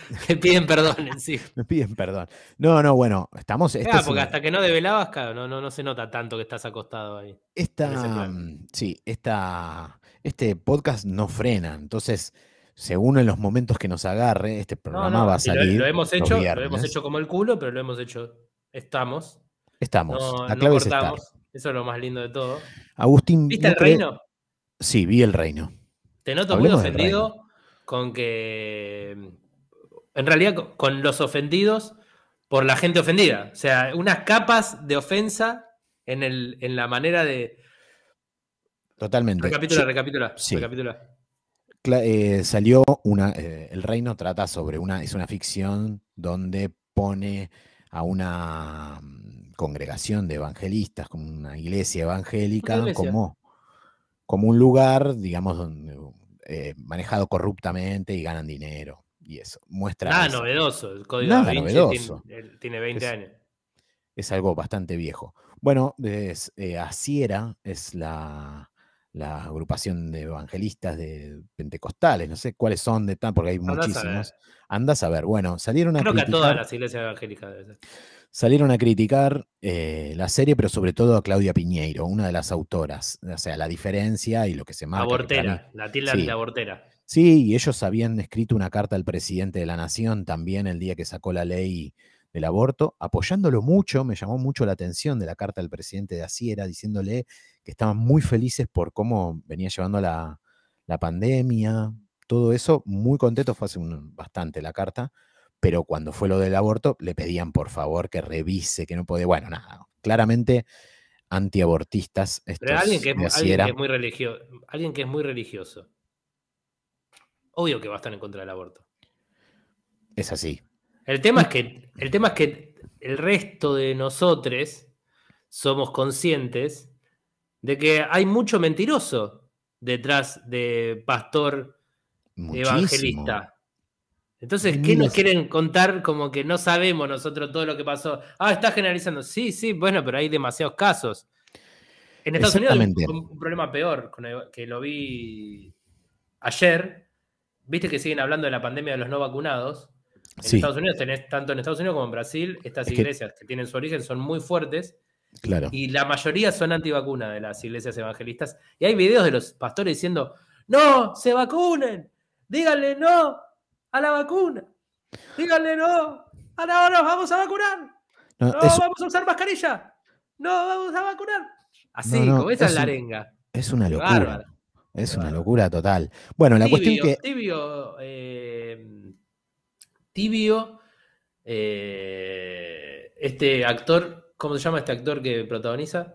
*laughs* Me piden perdón encima.
me piden perdón. No, no, bueno, estamos. esta
Claro,
es
porque
una-
hasta que no develabas, claro, no, no, no se nota tanto que estás acostado ahí.
esta, sí, esta, este podcast no frena. Entonces, según en los momentos que nos agarre, este programa
no,
va a
lo-
salir.
Lo, hemos hecho, lo hemos hecho como el culo, pero lo hemos hecho. Estamos.
Estamos.
No,
la clave es estar.
cortamos. Eso es lo más lindo de todo.
Agustín.
¿Viste
¿no
el
cree-
reino?
Sí, vi el reino.
Te noto
Hablemos
muy ofendido con que. En realidad, con- los ofendidos por la gente ofendida. O sea, unas capas de ofensa en, el, en la manera de.
Totalmente.
Recapitula,
Yo-
recapitula,
sí.
recapitula.
eh, salió una. eh, el reino trata sobre una. Es una ficción donde pone a una mm, congregación de evangelistas, como una iglesia evangélica,
Una iglesia.
como, como un lugar, digamos, donde, eh, manejado corruptamente y ganan dinero. Y eso muestra.
Nada novedoso. El código
Nada
Da Vinci
novedoso.
Tiene, tiene 20
Es-
años.
es algo bastante viejo. Bueno, es, eh, Asiera es la, la agrupación de evangelistas de pentecostales, no sé cuáles son de tan, porque hay muchísimos. Andas a ver, bueno, salieron a
Creo que a
criticar,
todas las iglesias evangélicas
salieron a criticar eh, la serie, pero sobre todo a Claudia Piñeiro, una de las autoras. O sea, la diferencia y lo que se marca. que para mí-
Abortera, la tilda
sí.
de abortera.
Sí, y ellos habían escrito una carta al presidente de la nación también el día que sacó la ley del aborto, apoyándolo mucho, me llamó mucho la atención de la carta del presidente de Asiera, diciéndole que estaban muy felices por cómo venía llevando la, la pandemia, todo eso, muy contento, fue hace un- bastante la carta, pero cuando fue lo del aborto, le pedían por favor que revise, que no podía, bueno, nada, claramente antiabortistas.
Pero alguien que, es, alguien que es muy religioso, alguien que es muy religioso. Obvio que va a estar en contra del aborto.
es así.
El tema es que, el tema es que el resto de nosotros somos conscientes de que hay mucho mentiroso detrás de pastor
Muchísimo.
evangelista. Entonces, ¿qué nos quieren contar como que no sabemos nosotros todo lo que pasó? Ah, está generalizando. Sí, sí, bueno, pero hay demasiados casos. En Estados Unidos hay un, problema peor, que lo vi ayer. Viste que siguen hablando de la pandemia de los no vacunados. En
Sí,
Estados Unidos tenés, tanto en Estados Unidos como en Brasil, estas
Es
iglesias que tienen su origen son muy fuertes
claro.
y la mayoría son antivacunas de las iglesias evangelistas. Y hay videos de los pastores diciendo, no, se vacunen, díganle no a la vacuna, díganle no, ahora nos vamos a vacunar,
No,
vamos a usar mascarilla, no vamos a vacunar. Así,
No, no,
como esa es
es
la arenga.
es una locura.
bárbaro.
Es una locura total. Bueno, la cuestión
tibio,
que.
tibio, eh, tibio, eh, este actor, ¿cómo se llama este actor que protagoniza?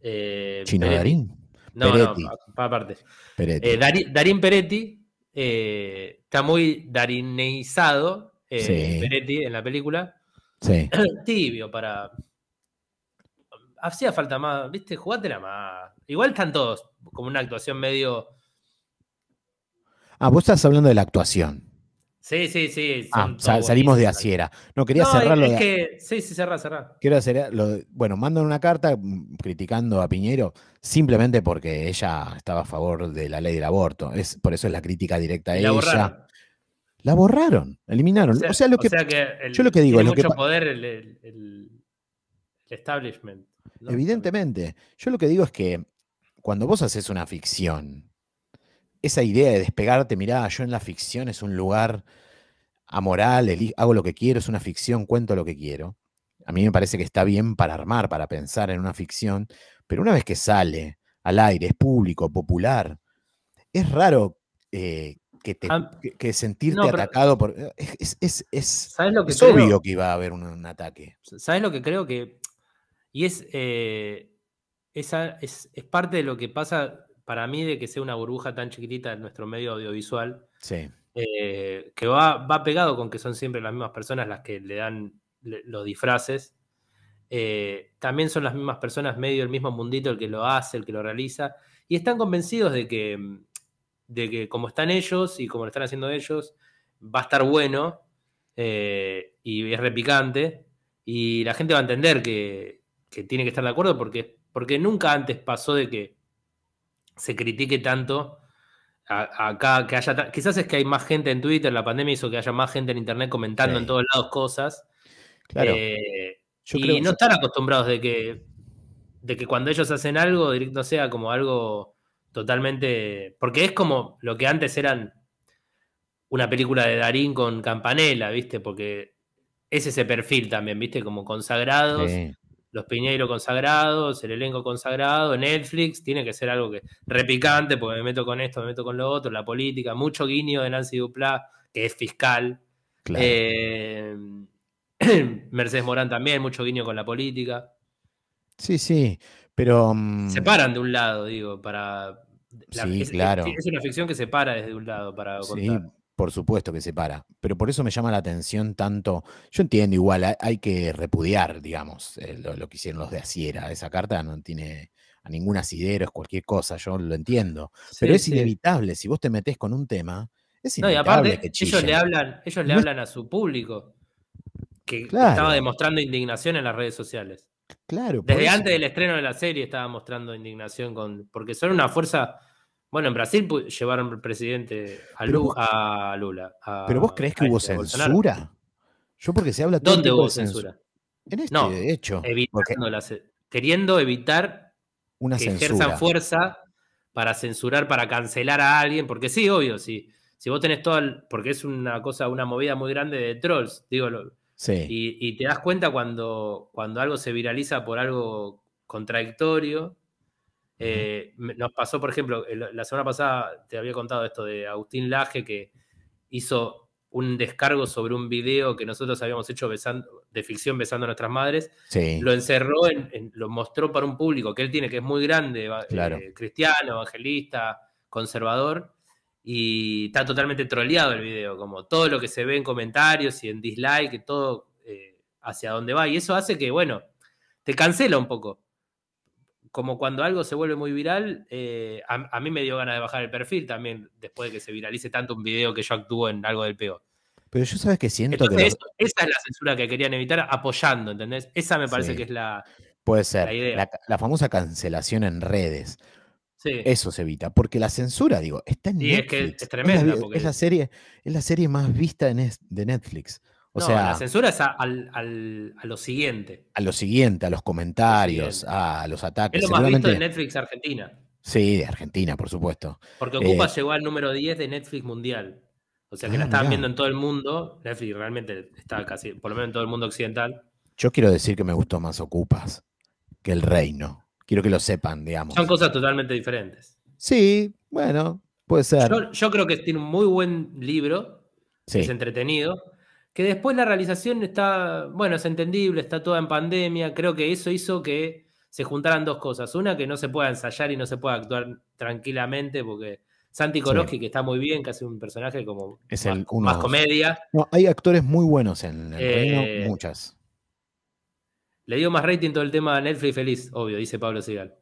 Eh,
Chino
Peretti.
Darín.
No,
Peretti.
no, pa- pa- aparte.
Peretti.
Eh, Dari- Darín Peretti eh, está muy darineizado, eh,
Sí.
Peretti, en la película.
sí. *clears throat*
Tibio para. Hacía falta más, ¿viste? Jugátela más. Igual están todos como una actuación medio.
Ah, vos estás hablando de la actuación.
Sí, sí, sí.
Ah, salimos de. Asiera. No, quería
No,
cerrar lo
es
de.
que. Sí, sí, cerrá, cerrá.
Quiero hacer lo bueno, mandan una carta mm, criticando a Piñero simplemente porque ella estaba a favor de la ley del aborto. Es, por eso es la crítica directa a
la
ella.
borraron.
La borraron, eliminaron. O sea, lo que,
el-
yo lo que digo,
tiene
lo
mucho poder el- el- el establishment.
Evidentemente, yo lo que digo es que cuando vos haces una ficción, esa idea de despegarte, mirá, yo en la ficción es un lugar amoral, hago lo que quiero, es una ficción, cuento lo que quiero. A mí me parece que está bien para armar, para pensar en una ficción, pero una vez que sale al aire, es público, popular, es raro eh, que, te,
Ah,
que, que sentirte
no,
atacado por... eh, Es, es, es- es-
¿Sabes lo que
es
creo?
obvio que iba a haber un, un ataque.
¿Sabes lo que creo que.? Y es, eh, esa, es. Es parte de lo que pasa para mí de que sea una burbuja tan chiquitita en nuestro medio audiovisual,
Sí,
eh, que va, va pegado con que son siempre las mismas personas las que le dan le- los disfraces. Eh, también son las mismas personas, medio el mismo mundito el que lo hace, el que lo realiza, y están convencidos de que, de que como están ellos y como lo están haciendo ellos, va a estar bueno y es repicante, y la gente va a entender que, que tiene que estar de acuerdo porque, porque nunca antes pasó de que se critique tanto acá, que haya, quizás es que hay más gente en Twitter, la pandemia hizo que haya más gente en Internet comentando
Sí.
en todos lados cosas.
claro.
eh,
yo
y
creo,
no están acostumbrados de que, de que cuando ellos hacen algo, directo sea como algo totalmente. Porque es como lo que antes eran una película de Darín con Campanella, ¿viste? Porque es ese perfil también, ¿viste? Como consagrados,
sí.
Los Piñeiro consagrados, el elenco consagrado, Netflix, tiene que ser algo que repicante, porque me meto con esto, me meto con lo otro, la política, mucho guiño de Nancy Duplá, que es fiscal.
Claro.
Eh, *clears throat* Mercedes Morán también, mucho guiño con la política.
Sí, sí, pero... mm,
Se paran de un lado, digo, para.
Sí,
es,
claro.
es- es una ficción que se para desde un lado para
Sí,
contar.
Por supuesto que se para, pero por eso me llama la atención tanto. Yo entiendo igual, hay, hay que repudiar, digamos, eh, lo, lo que hicieron los de Asiera. Esa carta no tiene a ningún asidero, es cualquier cosa, yo lo entiendo. Pero es
sí.
inevitable, si vos te metés con un tema, es
No, y
inevitable
aparte,
que
ellos le hablan, ellos le
No es-
hablan a su público, que
Claro.
estaba demostrando indignación en las redes sociales.
Claro,
Desde
eso.
antes del estreno de la serie estaba mostrando indignación con. Porque son una fuerza. Bueno, en Brasil llevaron al presidente a,
Pero
Lu-
vos-
a Lula. a-
¿Pero vos creés que hubo
este, Bolsonaro.
censura? Yo porque se habla todo
¿Dónde hubo
de censu-
censura?
En este
No,
hecho,
la ce- queriendo evitar
una
que
censura.
ejerzan fuerza para censurar, para cancelar a alguien, porque sí, obvio, sí. Si vos tenés todo, el- porque es una cosa, una movida muy grande de trolls, digo, lo-
Sí,
y, y te das cuenta cuando, cuando algo se viraliza por algo contradictorio, Eh, Nos pasó, por ejemplo, la semana pasada te había contado esto de Agustín Laje que hizo un descargo sobre un video que nosotros habíamos hecho besando, de ficción besando a nuestras madres.
Sí.
Lo encerró, en, en- lo mostró para un público que él tiene, que es muy grande,
Claro.
eh, cristiano, evangelista, conservador, y está totalmente troleado el video, como todo lo que se ve en comentarios y en dislike, todo eh, hacia dónde va. Y eso hace que, bueno, te cancela un poco. Como cuando algo se vuelve muy viral, eh, a, a mí me dio ganas de bajar el perfil también, después de que se viralice tanto un video que yo actúo en algo del peor.
Pero yo sabes que siento
Entonces,
que
eso- esa es la censura que querían evitar apoyando, ¿entendés? Esa me parece
Sí.
que es la.
puede ser
la idea.
la, la famosa cancelación en redes.
Sí.
Eso se evita, porque la censura, digo, está en
Sí, es que
Netflix.
es tremenda,
la, vi-
porque-
es la serie, es la serie más vista es- de Netflix. O
no,
sea,
la censura es a, al- al- a lo siguiente.
a lo siguiente, a los comentarios,
siguiente.
a los ataques.
Es lo más visto de Netflix Argentina.
Sí, de Argentina, por supuesto.
Porque
Eh,
Ocupa llegó al número 10 de Netflix mundial. O sea que
Ah,
la estaban
mirá.
viendo en todo el mundo. Netflix realmente está casi, por lo menos en todo el mundo occidental.
Yo quiero decir que me gustó más Ocupas que El Reino. Quiero que lo sepan, digamos.
Son cosas totalmente diferentes.
Sí, bueno, puede ser.
Yo, yo creo que tiene un muy buen libro,
Sí,
es entretenido. Que después la realización está, bueno, es entendible, está toda en pandemia. Creo que eso hizo que se juntaran dos cosas. Una, que no se pueda ensayar y no se pueda actuar tranquilamente, porque Santi Koroski, que está muy bien, que hace un personaje como
Es
más,
el uno-
más comedia,
No, hay actores muy buenos en El
Eh,
Reino, muchas.
le dio más rating todo el tema a Netflix feliz, obvio, dice Pablo Sigal.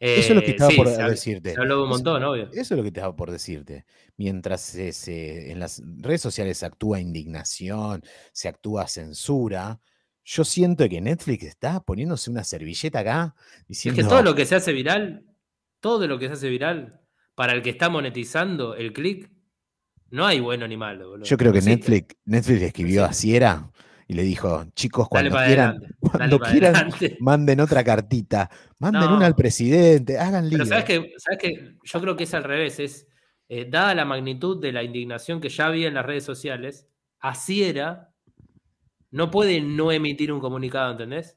Eso es lo que estaba
sí,
por
se,
decirte.
se habló
Eso-
montón, obvio.
Eso es lo que estaba por decirte. Mientras se, se- en las redes sociales se actúa indignación, se actúa censura, yo siento que Netflix está poniéndose una servilleta acá
Es
diciendo.
que todo lo que se hace viral, todo lo que se hace viral, para el que está monetizando el click, no hay bueno ni malo. boludo.
Yo creo que. Netflix, Netflix escribió a
existe.
Y le dijo, chicos, cuando quieran, *laughs* cuando
adelante. *laughs*
manden otra cartita, manden
No.
una al presidente, hagan.
Pero sabes que, sabes que yo creo que es al revés, es eh, dada la magnitud de la indignación que ya había en las redes sociales, así era, no puede no emitir un comunicado, ¿entendés?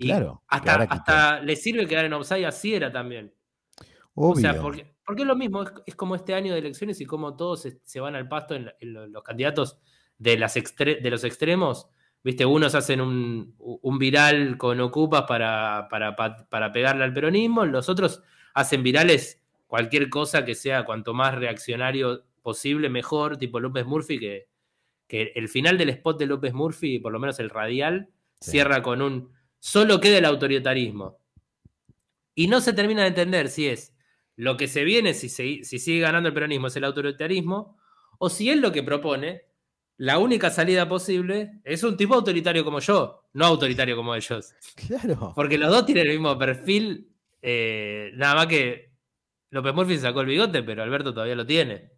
Y
Claro,
Hasta, hasta le sirve quedar en offside así era también.
Obvio.
O sea, porque, porque es lo mismo, es, es como este año de elecciones y como todos se, se van al pasto en, la- en lo- los candidatos de, las extre- de los extremos. Viste, unos hacen un, un viral con ocupas para, para, pa- para pegarle al peronismo, los otros hacen virales cualquier cosa que sea cuanto más reaccionario posible, mejor, tipo López Murphy, que, que el final del spot de López Murphy, por lo menos el radial,
Sí.
cierra con un solo queda el autoritarismo. Y no se termina de entender si es lo que se viene, si, se- si sigue ganando el peronismo, es el autoritarismo, o si él lo que propone, la única salida posible, es un tipo autoritario como yo, no autoritario como ellos.
Claro.
Porque los dos tienen el mismo perfil, eh, nada más que López Murphy se sacó el bigote, pero Alberto todavía lo tiene.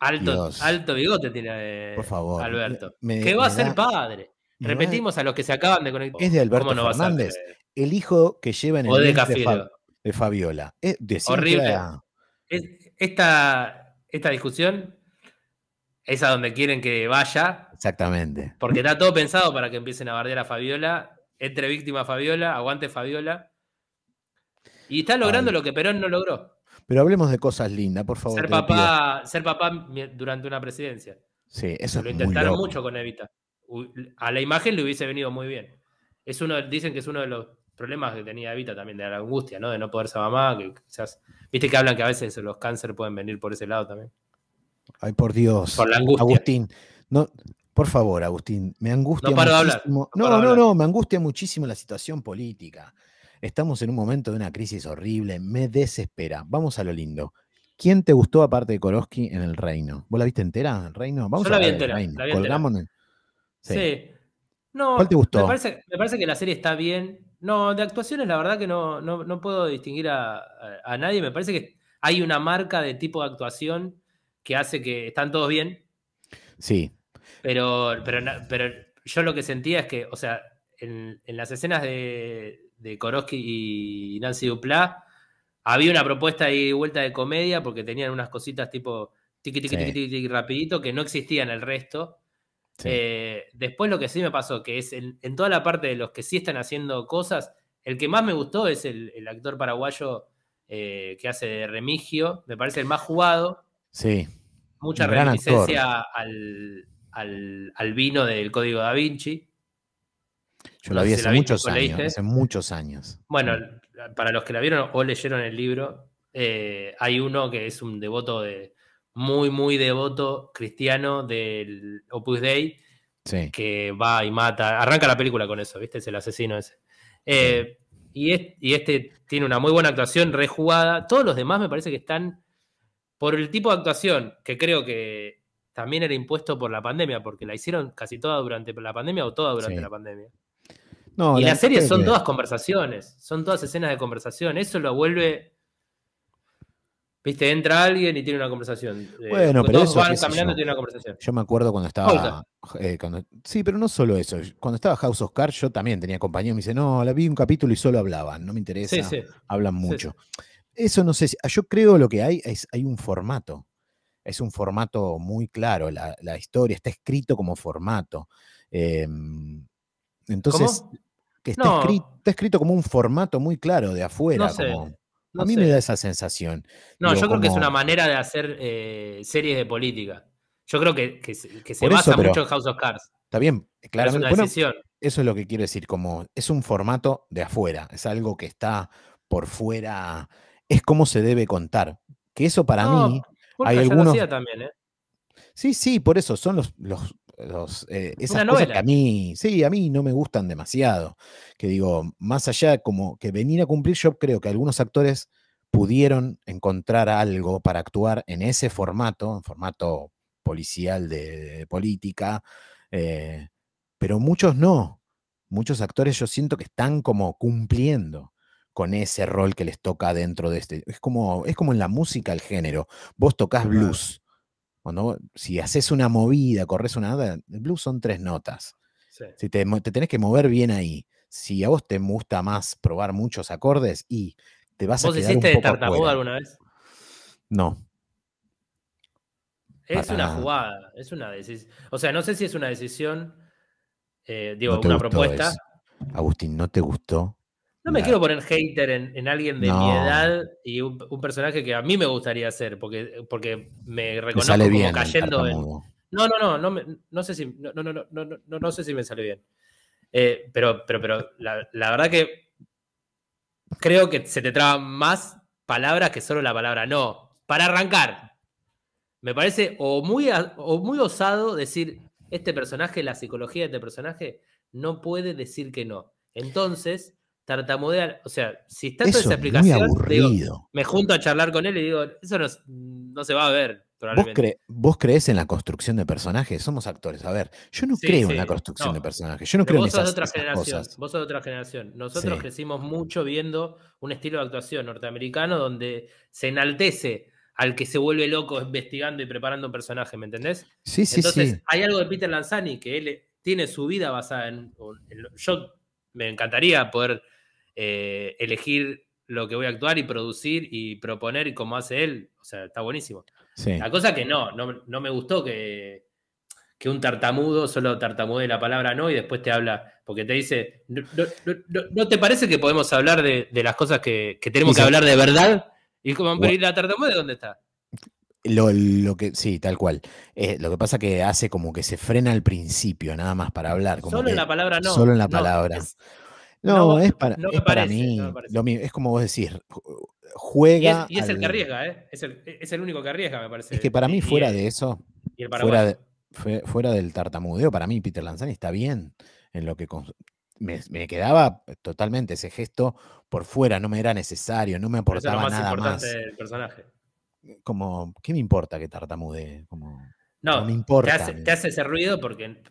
Alto,
Dios.
alto bigote tiene eh,
Por favor,
Alberto.
me-
que va a ser
da-
padre. Repetimos a los que se acaban de conectar.
Es de Alberto
¿Cómo no
Fernández. El hijo que lleva en el
O de
vientre Fa-
Cafiero.
de Fabiola. Decían que
Horrible.
era-
Es- esta, esta discusión es a donde quieren que vaya,
Exactamente.
porque está todo pensado para que empiecen a bardear a Fabiola, entre víctima Fabiola, aguante Fabiola. Y está logrando
Ay.
lo que Perón no logró.
Pero hablemos de cosas lindas, por favor.
Ser papá, ser papá durante una presidencia.
Sí, eso
Lo
es muy
intentaron
loco.
mucho con Evita. A la imagen le hubiese venido muy bien. Es uno, dicen que es uno de los problemas que tenía Evita también, de la angustia, ¿no? De no poder ser mamá, que quizás. Viste que hablan que a veces los cánceres pueden venir por ese lado también.
Ay, por Dios.
Por la angustia.
Agustín, no, por favor, Agustín, me angustia
No paro de hablar, no
No, no,
hablar.
no, me angustia muchísimo la situación política. Estamos en un momento de una crisis horrible, me desespera. Vamos a lo lindo. ¿Quién te gustó aparte de Koroski en el reino? ¿Vos la viste entera, el reino? Vamos
Yo la
a
vi entera, la vi entera. Sí.
Sí.
No,
¿Cuál te gustó?
Me parece, me parece que la serie está bien. No, de actuaciones la verdad que no, no, no puedo distinguir a, a- a nadie. Me parece que hay una marca de tipo de actuación que hace que están todos bien,
Sí,
pero, pero, pero yo lo que sentía es que, o sea, en, en las escenas de, de Koroski y Nancy Duplá había una propuesta y vuelta de comedia porque tenían unas cositas tipo tiqui tiqui
Sí.
tiqui tiqui tiqui, rapidito que no existían el resto.
sí.
Eh, después lo que sí me pasó, que es en, en toda la parte de los que sí están haciendo cosas, El que más me gustó es el, el actor paraguayo eh, que hace de Remigio, me parece el más jugado.
Sí.
Mucha reminiscencia al, al, al vino del Código da Vinci.
Yo la vi hace
la
muchos años. Hace muchos años.
Bueno, para los que la vieron o leyeron el libro, eh, hay uno que es un devoto de, muy, muy devoto cristiano del Opus Dei,
Sí.
que va y mata. Arranca la película con eso, ¿viste? Es el asesino ese. Eh, y, es- y este tiene una muy buena actuación, rejugada. Todos los demás me parece que están por el tipo de actuación, que creo que también era impuesto por la pandemia, porque la hicieron casi toda durante la pandemia o toda durante
Sí.
la pandemia.
No,
y
la-
las series son todas conversaciones, son todas escenas de conversación. Eso lo vuelve. Viste, entra alguien y tiene una conversación. Eh,
Bueno, pero
todos
eso,
van caminando y tienen una conversación.
Yo me acuerdo cuando estaba. eh, cuando- sí, pero no solo eso. Cuando estaba House of Cards, yo también tenía compañía. Me dice, no, la vi un capítulo y solo hablaban. No me interesa.
Sí, sí.
Hablan
Sí, sí.
Eso no sé si. Yo creo lo que hay es hay un formato. Es un formato muy claro. La, la historia está escrito como formato. Em, entonces,
¿Cómo?
que está,
No.
escrito, está escrito como un formato muy claro de afuera.
No sé,
como-
No
a mí
sé.
me da esa sensación.
No,
Digo,
yo creo que es una manera de hacer eh, series de política. Yo creo que, que se, que se
Por eso,
basa
pero-
mucho en House of Cards.
Está bien,
pero es
claramente.
una
bueno,
decisión.
Eso es lo que quiero decir, como es un formato de afuera, es algo que está por fuera, es como se debe contar. Que eso para
No,
mí, hay algunos-
también, ¿eh?
sí, sí, por eso son los, los, los, eh, esas cosas que a mí, sí, a mí no me gustan demasiado. Que digo, más allá como que venir a cumplir, yo creo que algunos actores pudieron encontrar algo para actuar en ese formato, en formato policial de, de política, eh, pero muchos no. Muchos actores yo siento que están como cumpliendo con ese rol que les toca dentro de este. Es como, es como en la música el género. Vos tocas blues. Cuando, si haces una movida, corres una nota, el blues son tres notas.
Sí.
Si te, te tenés que mover bien ahí. Si a vos te gusta más probar muchos acordes y te vas a
¿Vos
quedar
hiciste
un
de tartamudo
afuera.
alguna vez?
No.
Es
Para
una jugada, es una decisión. O sea, no sé si es una decisión, eh, digo,
no
una propuesta.
eso. Agustín, ¿no te gustó?
No me quiero poner hater en, en alguien de mi edad y un, un personaje que a mí me gustaría ser, porque, porque me reconozco como cayendo en. No, no, no, no, me- no sé si, no, no, no, no, no, no, no sé si me sale bien. Eh, pero, pero, pero la, la verdad que creo que se te traban más palabras que solo la palabra no. Para arrancar, me parece o muy, o muy osado decir este personaje, la psicología de este personaje, no puede decir que no. Entonces, tartamudea, o sea, si está toda
Eso
esa explicación, digo, me junto a charlar con él y digo, eso no, se va a ver,
¿Vos, cre- ¿Vos crees en la construcción de personajes? Somos actores. A ver, yo no
Sí,
creo
sí,
en la construcción
no.
de personajes. Yo no
Pero
creo en
vos sos de
esas,
otra
esas
generación.
cosas.
Vos sos de otra generación. Nosotros
Sí.
crecimos mucho viendo un estilo de actuación norteamericano donde se enaltece al que se vuelve loco investigando y preparando un personaje, ¿me entendés?
Sí, sí,
Entonces,
sí.
hay algo de Peter Lanzani que él tiene su vida basada en. en yo me encantaría poder eh, elegir lo que voy a actuar y producir y proponer y como hace él. O sea, está buenísimo.
sí.
La cosa que no, no, no me gustó que, que un tartamudo solo tartamudee la palabra no y después te habla, porque te dice, ¿no, te parece que podemos hablar de, de las cosas que, que tenemos que hablar de verdad? Y como, pero ¿y la tartamude dónde está?
Lo, lo que, sí, tal cual. Eh, lo que pasa que hace como que se frena al principio, nada más para hablar. Como
Solo
que
en la palabra no.
Solo en la
No,
palabra.
es-
No,
no,
es para,
no
es para
parece,
mí.
no parece.
lo es como vos decís, ju-
y, es,
juega.
y es el que arriesga, ¿eh? Es el, es el único que arriesga, me parece.
Es que para mí,
y
fuera
el-
de eso,
y el
fuera, de- del tartamudeo, para mí Peter Lanzani está bien en lo que me, me quedaba totalmente ese gesto por fuera, no me era necesario, no me
Pero eso es lo
aportaba
más
nada
importante
más.
del personaje.
Como, ¿qué me importa que tartamudee? Como,
No,
No me importa,
Te hace,
me-
te hace ese ruido porque,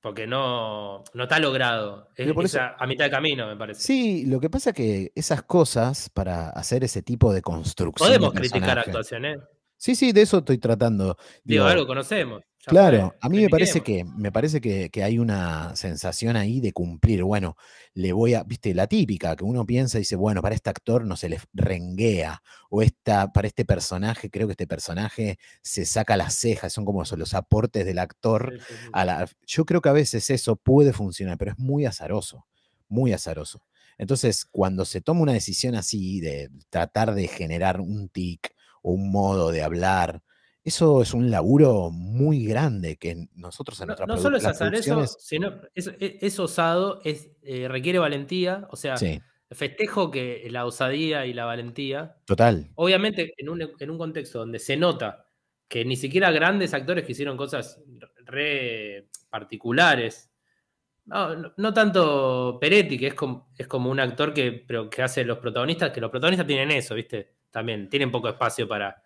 porque no, no está logrado. Es,
por
es
eso-
a, mitad de camino, me parece.
Sí, lo que pasa que esas cosas, para hacer ese tipo de construcción.
Podemos
de
criticar actuaciones.
Sí, sí, de eso estoy tratando.
Digo,
Digo,
algo conocemos. Ya
Claro,
fue,
a mí me parece que me parece que, que hay una sensación ahí de cumplir. Bueno, le voy a, viste, la típica que uno piensa y dice, bueno, para este actor no se le renguea, o esta, para este personaje, creo que este personaje se saca las cejas, son como los aportes del actor.
Sí, sí, sí.
A la, yo creo que a veces eso puede funcionar, pero es muy azaroso, muy azaroso. Entonces, cuando se toma una decisión así de tratar de generar un tic o un modo de hablar, eso es un laburo muy grande que nosotros en
No,
nuestra
no
produ-
solo es hacer eso, sino es, es- es osado, es, eh, requiere valentía, o sea,
Sí,
festejo que la osadía y la valentía,
total.
obviamente en un, en un contexto donde se nota que ni siquiera grandes actores que hicieron cosas re particulares, no, no- no tanto Peretti, que es como, es como un actor que, pero que hace los protagonistas, que los protagonistas tienen eso, ¿viste? También tienen poco espacio para,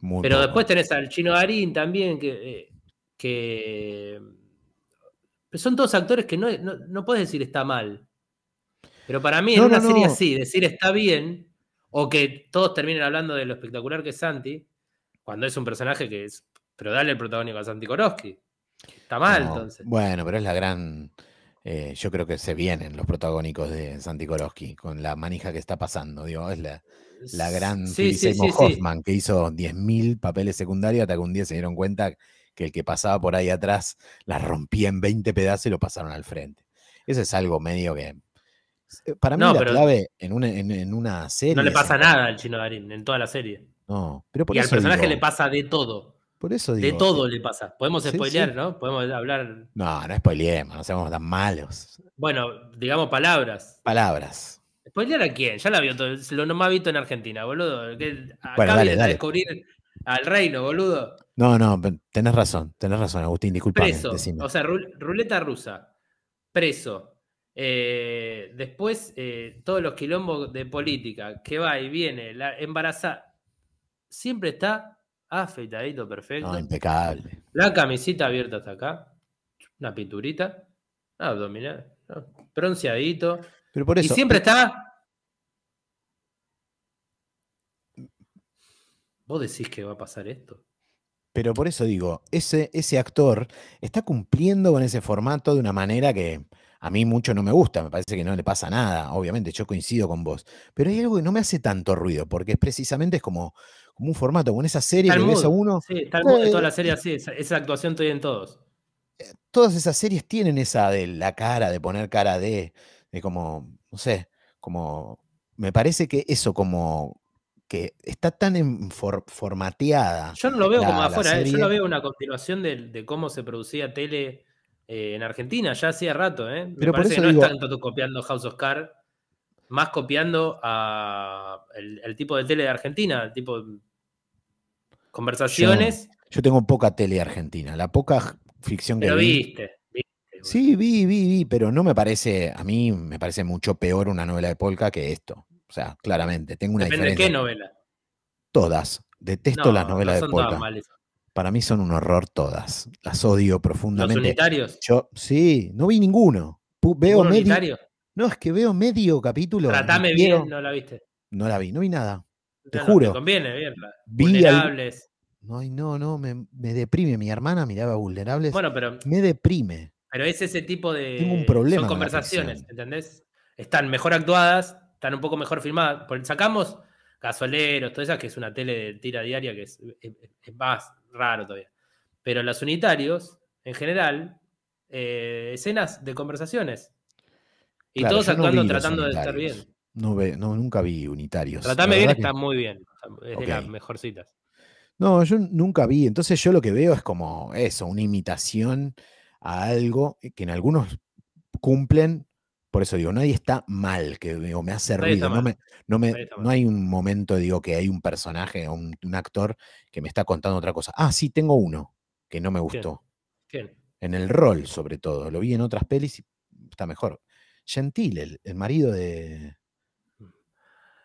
muy
pero después tenés al Chino Darín también, que, eh, que son todos actores que no, no, no puedes decir está mal. Pero para mí, en
No,
una
no,
serie así, decir está bien, o que todos terminen hablando de lo espectacular que es Santi, cuando es un personaje que es. Pero dale el protagónico a Santi Koroski. Está mal, entonces.
Bueno, pero es la gran. Eh, yo creo que se vienen los protagónicos de Santi Koroski con la manija que está pasando. Digo, es la, la gran
Sí, sí.
Hoffman que hizo 10.000 papeles secundarios hasta que un día se dieron cuenta que el que pasaba por ahí atrás las rompía en 20 pedazos y lo pasaron al frente. Eso es algo medio que. eh, Para mí
No,
la clave en una, en, en una serie.
No le pasa nada al Chino Darín en toda la serie.
No, pero por
Y al personaje
digo-
le pasa de todo.
Por eso
De todo le pasa. Podemos
Sí,
spoilear,
sí.
¿no? Podemos hablar.
No, no spoileemos, no seamos tan malos.
Bueno, digamos palabras.
Palabras.
¿Spoilear a quién? Ya la vio todo. Lo no más visto en Argentina, boludo. Que acá
Bueno, dale, dale.
descubrir al reino, boludo.
No, no, tenés razón, tenés razón, Agustín, disculpame.
Preso.
decime.
O sea, ru- ruleta rusa. Preso. Eh, después, eh, todos los quilombos de política. Que va y viene. La embarazada. Siempre está afeitadito, perfecto.
No, impecable.
La camisita abierta hasta acá. Una pinturita. Abdominal. ¿no? Bronceadito.
Pero por
Y
eso.
siempre está. ¿Vos decís que va a pasar esto?
Pero por eso digo, ese, ese actor está cumpliendo con ese formato de una manera que a mí mucho no me gusta, me parece que no le pasa nada, obviamente yo coincido con vos, pero hay algo que no me hace tanto ruido, porque es precisamente es como, como un formato, con esa serie
Está
que ves a uno,
Sí, está el mood de toda
Eh,
la serie así. Esa, esa actuación estoy en todos.
todas esas series tienen esa de la cara, de poner cara de, de como, no sé, como, me parece que eso como que está tan en for- formateada.
Yo no lo veo
la-
como afuera, ¿eh? yo lo veo una continuación de, de cómo se producía tele eh, en Argentina, ya hacía rato, ¿eh? Me
Pero por
parece que
eso
no
digo-
es tanto copiando House of Cards, más copiando a el, el tipo de tele de Argentina, el tipo de conversaciones,
Yo tengo poca tele argentina, la poca ficción que
pero
vi.
viste.
Sí, vi, vi, vi, pero no me parece, a mí me parece mucho peor una novela de Polka que esto. O sea, claramente, tengo una
Depende de qué novela.
Todas. Detesto las
No,
novelas
no
de Polka. Para mí son un horror todas. Las odio
Los
profundamente.
unitarios.
Yo, sí, no vi ninguno. Pu- Veo
¿Ningún
medio.
unitario?
No, es que veo medio capítulo.
Tratame
quiero-
bien, no la viste.
No la vi, no vi nada. Te
No, no,
juro.
conviene verla. Vulnerables.
No, ay, no, no, me, me deprime. Mi hermana miraba vulnerables.
Bueno, pero
me deprime.
Pero es ese tipo de.
Tengo un problema
Son
con
conversaciones,
ficción.
¿entendés? Están mejor actuadas, están un poco mejor filmadas. Por- Sacamos Gasoleros, todas esas, que es una tele de tira diaria que es, es- es más raro todavía. Pero los unitarios, en general, eh, escenas de conversaciones. Y
Claro,
todos
no
actuando tratando de estar bien.
No, ve- no, nunca vi unitarios.
Tratame bien
que-
está muy bien. Es de las mejorcitas.
No, yo nunca vi. Entonces yo lo que veo es como eso, una imitación a algo que en algunos cumplen. Por eso digo, nadie está mal, que digo, me hace ruido. No, me, no, me- no hay un momento, digo, que hay un personaje o un, un actor que me está contando otra cosa. Ah, sí, tengo uno que no me gustó.
Bien.
En el rol, sobre todo. Lo vi en otras pelis y está mejor. Gentil, el, el marido de.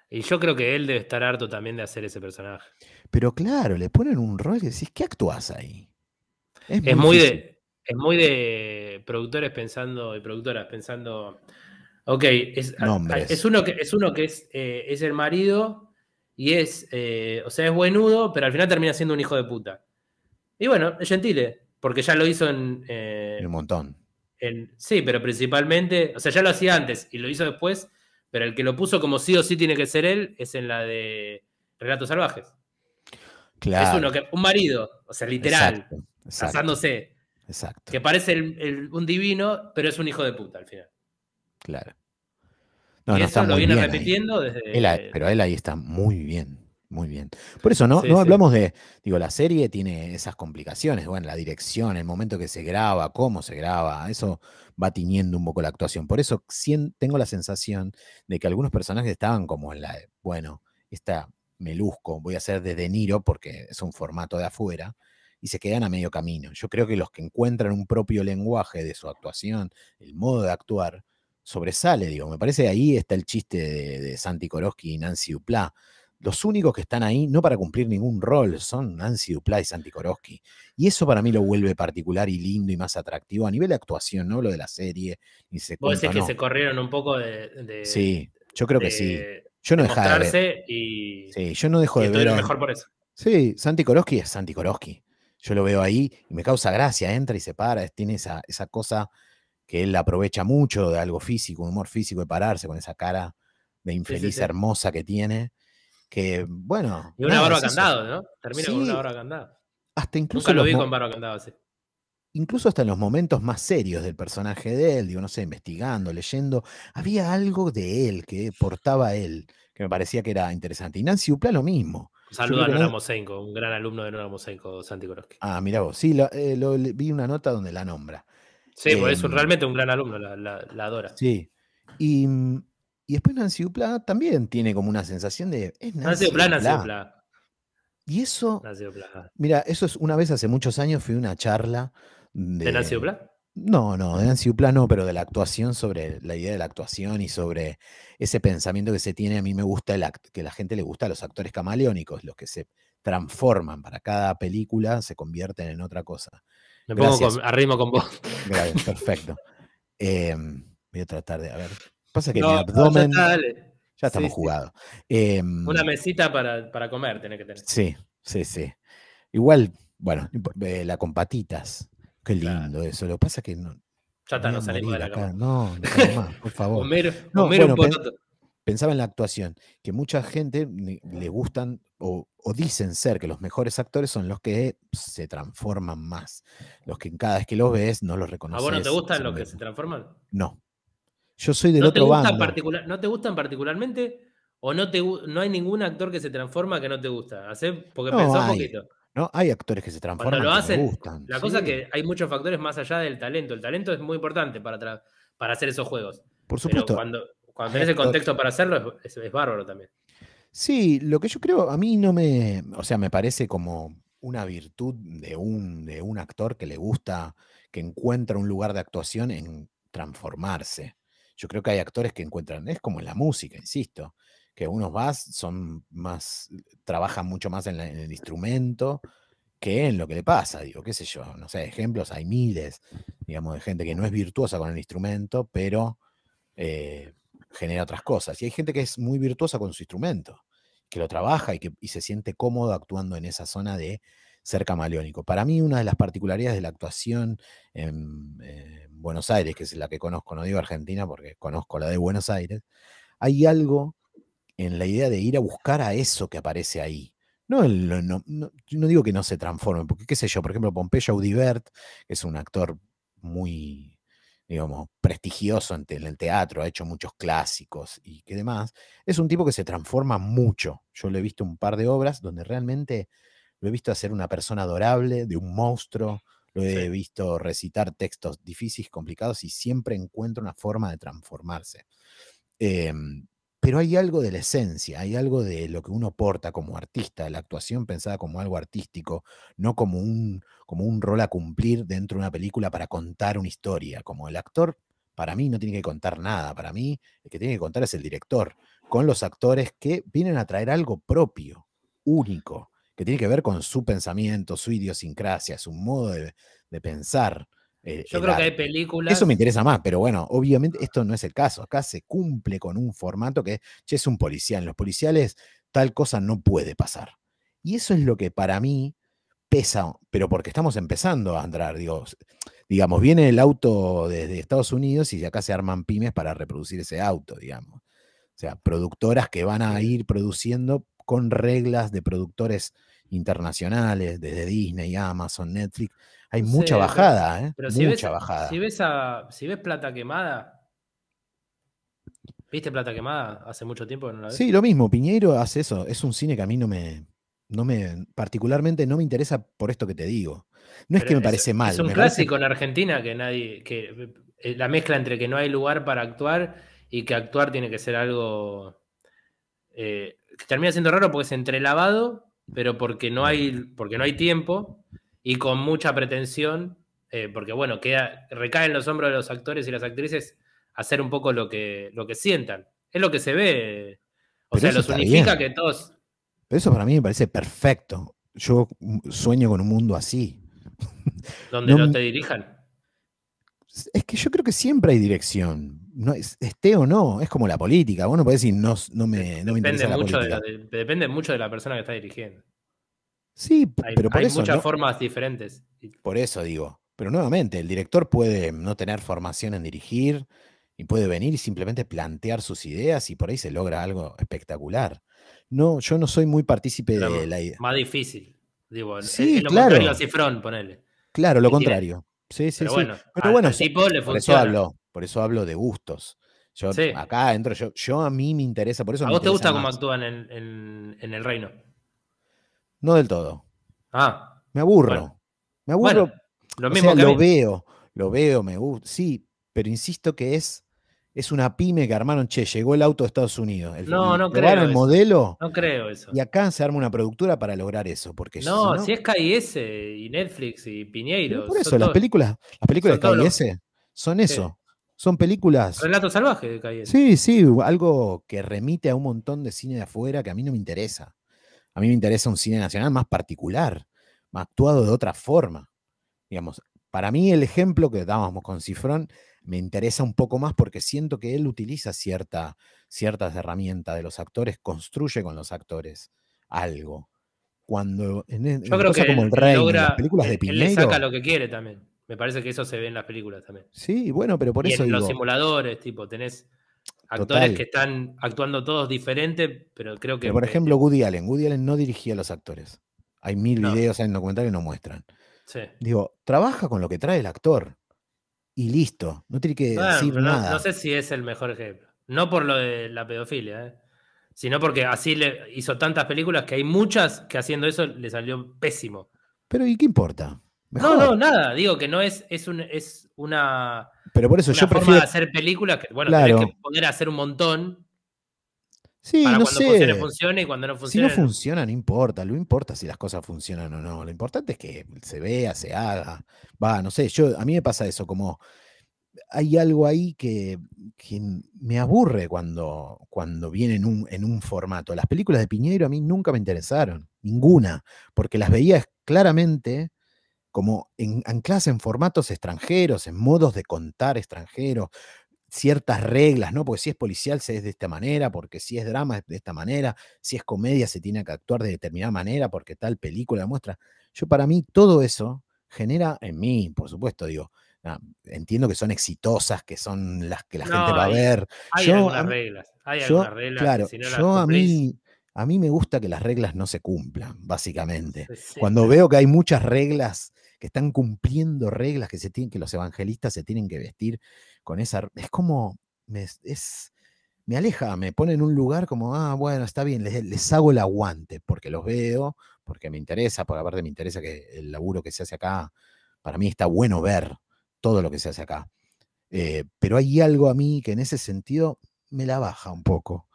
Y yo creo que él debe estar harto también de hacer ese personaje.
Pero claro, le ponen un rol que decís, ¿qué actúas ahí?
Es muy
difícil.
de, es muy de productores pensando y productoras pensando, ok, es,
Nombres.
es uno que es uno que es, eh, es el marido y es, eh, o sea, es buenudo, pero al final termina siendo un hijo de puta. Y bueno, es gentile, porque ya lo hizo en, eh,
Un montón.
Sí, pero principalmente, o sea, ya lo hacía antes y lo hizo después, pero el que lo puso como sí o sí tiene que ser él es en la de Relatos Salvajes.
Claro.
Es uno que, un marido, o sea, literal,
Exacto, exacto,
casándose.
exacto,
que parece el- el- un divino, pero es un hijo de puta al final.
claro. No,
y
no,
eso
está
lo
muy
viene
bien ahí.
repitiendo desde.
Él pero él ahí está muy bien, muy bien. Por eso no,
Sí,
no
sí.
hablamos de, digo, la serie tiene esas complicaciones, bueno, la dirección, el momento que se graba, cómo se graba, eso va tiñendo un poco la actuación. Por eso tengo la sensación de que algunos personajes estaban como en la, bueno, esta me luzco, voy a hacer de De Niro porque es un formato de afuera, y se quedan a medio camino. Yo creo que los que encuentran un propio lenguaje de su actuación, el modo de actuar, sobresale, digo. Me parece ahí está el chiste de, de Santi Koroski y Nancy Duplá. Los únicos que están ahí, no para cumplir ningún rol, son Nancy Duplá y Santi Koroski. Y eso para mí lo vuelve particular y lindo y más atractivo a nivel de actuación, no lo de la serie, ni se
Vos decís que se corrieron un poco de. de-
Sí, yo creo que sí.
de
Yo no dejaba de ver.
y,
Sí, yo no dejo
y
de ver. a-
mejor por eso.
Sí, Santi Koroski es Santi Koroski. Yo lo veo ahí y me causa gracia, entra y se para, tiene esa, esa cosa que él aprovecha mucho de algo físico, un humor físico de pararse con esa cara de infeliz
sí.
hermosa que tiene, que bueno.
Y una barba
es
candado, ¿no? Termina con
Sí,
una barba candado.
Hasta incluso,
Nunca lo vi con barba candado así.
incluso hasta en los momentos más serios del personaje de él, digo, no sé, investigando, leyendo, había algo de él que portaba él, que me parecía que era interesante. Y Nancy Dupla lo mismo.
Un saludo a Nora
no-
Mosenko, un gran alumno de Nora Mosenko, Santi Koroski.
Ah, mira vos, sí, lo- eh, lo- vi una nota donde la nombra.
Sí, pues es un-
Em,
realmente un gran alumno, la, la- la adora.
Sí. Y, mm, y después Nancy Dupla también tiene como una sensación de. Es
Nancy
Nancy
Nancy
Dupla. Y eso,
Nancy Duplá.
mira, eso es una vez hace muchos años fui a una charla de.
¿De Nancy Duplá?
No, no, de Nancy Dupla no, pero de la actuación, sobre la idea de la actuación y sobre ese pensamiento que se tiene. A mí me gusta el act- que a la gente le gusta los actores camaleónicos, los que se transforman para cada película, se convierten en otra cosa.
Me pongo con- a ritmo con vos. *laughs*
Perfecto. Em, voy a tratar de, a ver. Pasa que
No,
mi
no, ya
abdomen.
está.
Ya estamos
Sí, sí.
jugados. Em,
Una mesita para, para comer tenés que tener.
sí, sí, sí. Igual, bueno, eh, la con patitas. Qué
Claro.
lindo eso. Lo que pasa es que no.
Ya está, no
a
salimos de la
acá.
cama.
No, no más, por *laughs* favor.
Homero,
No,
Homero un
bueno,
pototo.
Pensaba en la actuación, que mucha gente le gustan o, o dicen ser que los mejores actores son los que se transforman más. Los que cada vez que los ves no los
¿A
reconoces.
vos no te gustan los que se transforman?
No. Yo soy del
¿No te,
otro
gustan
bando.
particular, ¿No te gustan particularmente? ¿O no, te, no hay ningún actor que se transforma que no te gusta? Hacé- porque
No,
pensá un
hay.
poquito.
¿no? Hay actores que se transforman
Cuando lo
que
hacen,
gustan.
la cosa
sí,
que hay muchos factores más allá del talento. El talento es muy importante para, para hacer esos juegos.
Por
Pero
supuesto.
cuando, cuando
hay
tenés el contexto para hacerlo, es, es- es bárbaro también.
Sí, lo que yo creo, a mí no me, o sea, me parece como una virtud de un, de un actor que le gusta, que encuentra un lugar de actuación en transformarse. Yo creo que hay actores que encuentran, es como en la música, insisto, que unos vas, son más, trabajan mucho más en el instrumento que en lo que le pasa, digo, qué sé yo, no sé, ejemplos, hay miles, digamos, de gente que no es virtuosa con el instrumento, pero eh, genera otras cosas. Y hay gente que es muy virtuosa con su instrumento, que lo trabaja y que y se siente cómodo actuando en esa zona de ser camaleónico. Para mí, una de las particularidades de la actuación en, eh, Buenos Aires, que es la que conozco, no digo Argentina porque conozco la de Buenos Aires, hay algo en la idea de ir a buscar a eso que aparece ahí. No, no, no- no- digo que no se transforme, porque qué sé yo, por ejemplo, Pompeyo Audibert, que es un actor muy, digamos, prestigioso en el teatro, ha hecho muchos clásicos y que demás, es un tipo que se transforma mucho. Yo le he visto un par de obras donde realmente lo he visto hacer una persona adorable, de un monstruo, lo he
Sí.
visto recitar textos difíciles, complicados y siempre encuentra una forma de transformarse. Em, pero hay algo de la esencia, hay algo de lo que uno porta como artista, la actuación pensada como algo artístico, no como un, como un rol a cumplir dentro de una película para contar una historia. Como el actor, para mí no tiene que contar nada, para mí el que tiene que contar es el director, con los actores que vienen a traer algo propio, único, que tiene que ver con su pensamiento, su idiosincrasia, su modo de, de pensar. eh,
Yo
el
creo que hay películas.
Eso me interesa más, pero bueno, obviamente esto no es el caso. Acá se cumple con un formato que che, es un policial. En los policiales tal cosa no puede pasar. Y eso es lo que para mí pesa, pero porque estamos empezando a andar. Digo, digamos, viene el auto desde Estados Unidos y acá se arman pymes para reproducir ese auto, digamos. O sea, productoras que van a ir produciendo con reglas de productores internacionales, desde Disney, Amazon, Netflix. Hay
No
mucha
sé, pero-
bajada, ¿eh?
Pero
mucha
ves,
bajada.
si ves a, si ves plata quemada, ¿Viste Plata Quemada? Hace mucho tiempo que no la ves.
Sí, lo mismo, Piñeiro hace eso. Es un cine que a mí no me, no me, particularmente no me interesa por esto que te digo. No es que me parece mal.
Es un
parece-
clásico en Argentina que nadie. que eh, La mezcla entre que no hay lugar para actuar y que actuar tiene que ser algo. eh, termina siendo raro porque es entrelavado, pero porque no hay, porque no hay tiempo y con mucha pretensión. eh, porque bueno, queda, recae en los hombros de los actores y las actrices hacer un poco lo que, lo que sientan. Es lo que se ve. O
Pero
sea, los unifica
bien.
que todos.
Pero eso para mí me parece perfecto. Yo sueño con un mundo así.
donde
No
te dirijan.
Es que yo creo que siempre hay dirección. No, es- esté o no, es como la política. Vos no podés decir no, no me, no me
Depende
interesa la
mucho, de,
política.
la- de- depende mucho de la persona que está dirigiendo.
Sí,
Hay,
pero por
hay
eso,
muchas
no-
formas diferentes.
Por eso digo. Pero nuevamente, el director puede no tener formación en dirigir y puede venir y simplemente plantear sus ideas y por ahí se logra algo espectacular. No, yo no soy muy partícipe
pero
de la idea.
Más difícil. Digo,
Sí,
es lo
claro.
contrario a Cifrón, ponele.
Claro, lo
tiene-
contrario. Sí, sí,
Pero
sí.
bueno,
Pero
al-
bueno,
al
so-
tipo le
por eso hablo, por eso hablo de gustos. Yo
Sí.
acá entro, yo, yo a mí me interesa, por eso
¿A vos te gusta cómo actúan en, en- en el reino?
No del todo.
Ah,
Me aburro.
Bueno.
Me aburro.
bueno, lo
o
mismo
sea,
que a
lo veo, lo veo, me gusta. Sí, pero insisto que es, es una pyme que armaron, che, llegó el auto de Estados Unidos. El,
No, no creo
el
eso.
modelo
No creo eso.
y acá se arma una productora para lograr eso. Porque si
No,
no-
si es KIS y Netflix y
pero
Piñeiro.
por eso, las películas, las películas de
los-
KIS son eso. Son películas.
Relatos salvajes de KIS.
Sí, sí, algo que remite a un montón de cine de afuera que a mí no me interesa. A mí me interesa un cine nacional más particular, más actuado de otra forma. Digamos, para mí el ejemplo que dábamos con Cifrón me interesa un poco más porque siento que él utiliza cierta, ciertas herramientas de los actores, construye con los actores algo. Cuando en, en
Yo creo que
como El Rey,
logra,
las películas de
él- él
Piñeiro.
le saca lo que quiere también. Me parece que eso se ve en las películas también.
Sí, bueno, pero por
y
eso
en los simuladores, tipo, tenés actores
Total.
que están actuando todos diferentes, pero creo que.
pero por ejemplo, Woody Allen. Woody Allen no dirigía a los actores. Hay mil
No.
videos en documentales que no muestran.
Sí.
Digo, trabaja con lo que trae el actor. Y listo. No tiene que
Bueno,
decir
no,
nada.
no sé si es el mejor ejemplo. No por lo de la pedofilia, ¿eh? sino porque así le hizo tantas películas que hay muchas que haciendo eso le salió pésimo.
Pero ¿y qué importa?
No,
Mejor.
no, nada. Digo que no es, es, un, es una,
Pero por eso
una
yo
forma
prefiero.
de hacer películas que, bueno,
Claro.
tenés que poder hacer un montón
Sí,
para
no
cuando funcione,
sé.
funcione y cuando no
Si
funcione.
no funciona, no importa. Lo importa si las cosas funcionan o no. Lo importante es que se vea, se haga. Va, no sé. Yo, a mí me pasa eso, como hay algo ahí que, que me aburre cuando, cuando viene en un, en un formato. Las películas de Piñeiro a mí nunca me interesaron. Ninguna. Porque las veía claramente como en, ancladas en formatos extranjeros, en modos de contar extranjeros, ciertas reglas, ¿no? Porque si es policial se es de esta manera, porque si es drama es de esta manera, si es comedia se tiene que actuar de determinada manera, porque tal película muestra. Yo para mí todo eso genera en mí, por supuesto, digo, ah, entiendo que son exitosas, que son las que la gente va a ver.
Hay
Yo, a
algunas
mí-
reglas. Hay
yo,
algunas reglas. que
claro,
si no las
yo a mí, a mí me gusta que las reglas no se cumplan, básicamente.
sí,
Cuando veo que hay muchas reglas, que están cumpliendo reglas, que se tienen, que los evangelistas se tienen que vestir con esa. Es como. Me, es, me aleja, me pone en un lugar como, ah, bueno, está bien, les, les hago el aguante, porque los veo, porque me interesa, porque aparte me interesa que el laburo que se hace acá, para mí está bueno ver todo lo que se hace acá. Eh, pero hay algo a mí que en ese sentido me la baja un poco.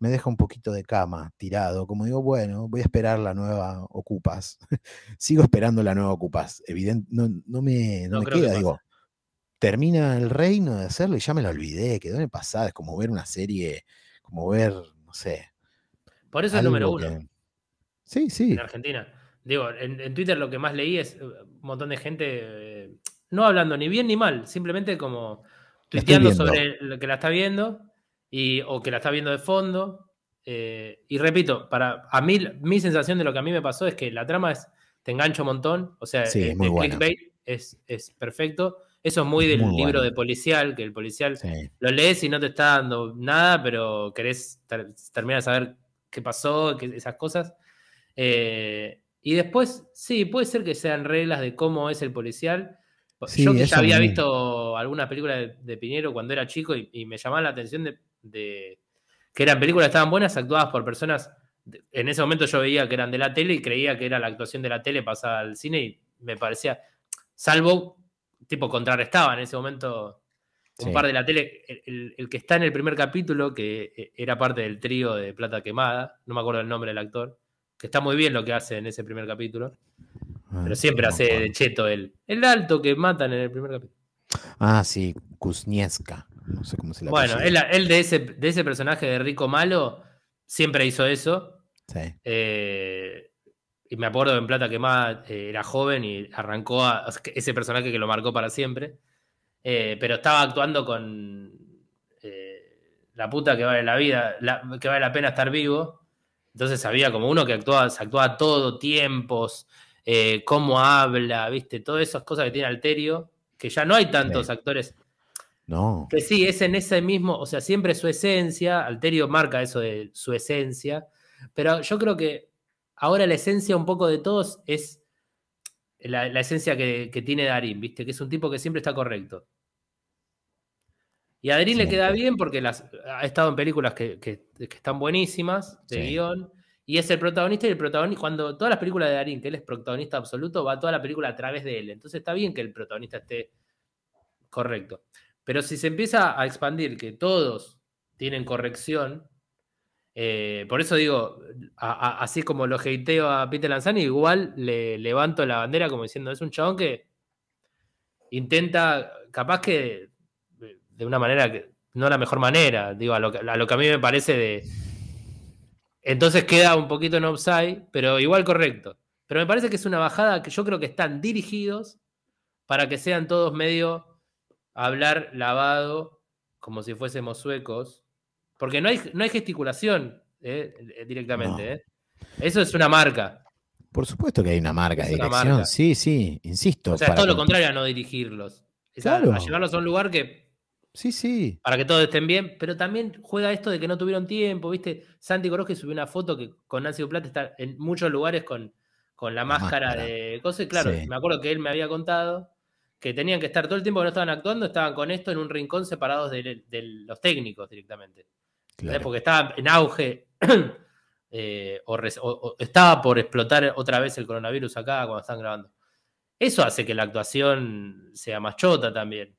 Me deja un poquito de cama tirado, como digo, bueno, voy a esperar la nueva Ocupas. *laughs* Sigo esperando la nueva Ocupas. Evidente, no, no me, no
No
me
que
queda, digo, termina el reino de hacerlo y ya me lo olvidé, quedó en el pasado. Es como ver una serie, como ver, no sé.
Por eso es número uno.
que- Sí, sí.
en Argentina. Digo, en, en Twitter lo que más leí es eh, un montón de gente eh, no hablando ni bien ni mal, simplemente como tuiteando sobre lo que la está viendo y, o que la está viendo de fondo. eh, y repito, para a mí, mi sensación de lo que a mí me pasó es que la trama es, te engancha un montón, o sea,
Sí,
el,
es muy
el clickbait es, es perfecto. Eso es muy del
muy
libro de policial, que el policial
sí.
lo lees y no te está dando nada, pero querés ter- terminar de saber qué pasó, que- esas cosas. Eh, y después, sí, puede ser que sean reglas de cómo es el policial.
Sí,
Yo que ya había
me-
visto algunas películas de, de Piñero cuando era chico y, y me llamaba la atención de de que eran películas que estaban buenas, actuadas por personas. de- En ese momento yo veía que eran de la tele y creía que era la actuación de la tele pasada al cine y me parecía, salvo, tipo, contrarrestaba en ese momento un
Sí.
par de la tele. El, el- el que está en el primer capítulo, que eh, era parte del trío de Plata Quemada, no me acuerdo el nombre del actor, que está muy bien lo que hace en ese primer capítulo, pero siempre
Ah, No
hace de cheto el, el alto que matan en el primer capítulo.
Ah, sí, Kuznieska. No sé cómo se la
Bueno, él, él de, ese, de ese personaje de rico malo siempre hizo eso.
Sí.
eh, y me acuerdo en Plata Quemada eh, era joven y arrancó a, ese personaje que lo marcó para siempre. Eh, pero estaba actuando con eh, la puta que vale la vida, la- que vale la pena estar vivo. Entonces había como uno que actuaba, se actuaba todo, tiempos, cómo habla, viste, todas esas cosas que tiene Alterio, que ya no hay tantos
Sí.
actores
No.
que sí, es en ese mismo, o sea, siempre su esencia, Alterio marca eso de su esencia, pero yo creo que ahora la esencia un poco de todos es la, la esencia que, que tiene Darín, ¿viste? Que es un tipo que siempre está correcto. Y a Darín le queda bien porque las, ha estado en películas que, que- que están buenísimas, de
Sí.
guion, y es el protagonista y el protagonista, cuando todas las películas de Darín, que él es protagonista absoluto, va toda la película a través de él. Entonces está bien que el protagonista esté correcto. Pero si se empieza a expandir que todos tienen corrección, eh, por eso digo, así como lo hateo a Peter Lanzani, igual le levanto la bandera como diciendo, es un chabón que intenta, capaz que de- una manera que no la mejor manera, digo, a lo, que- a lo que a mí me parece de... Entonces queda un poquito en offside, pero igual correcto. Pero me parece que es una bajada que yo creo que están dirigidos para que sean todos medio hablar lavado, como si fuésemos suecos, porque no hay, no hay gesticulación eh, eh, directamente.
No.
eh. Eso es una marca.
Por supuesto que hay una marca
Es
de dirección.
marca.
Sí, sí, insisto.
O sea, es todo lo
con-
contrario a no dirigirlos. Es
Claro.
a llevarlos a un lugar que
Sí, sí.
para que todos estén bien, pero también juega esto de que no tuvieron tiempo, ¿viste? Santi Coroje subió una foto que con Nancy Duplata está en muchos lugares con, con la,
La
máscara,
máscara.
de cosas. y Claro,
Sí.
me acuerdo que él me había contado que tenían que estar todo el tiempo que no estaban actuando, estaban con esto en un rincón separados de, de los técnicos directamente. Porque estaba en auge *clears throat* eh, o, res- o- o estaba por explotar otra vez el coronavirus acá cuando están grabando. Eso hace que la actuación sea más chota también.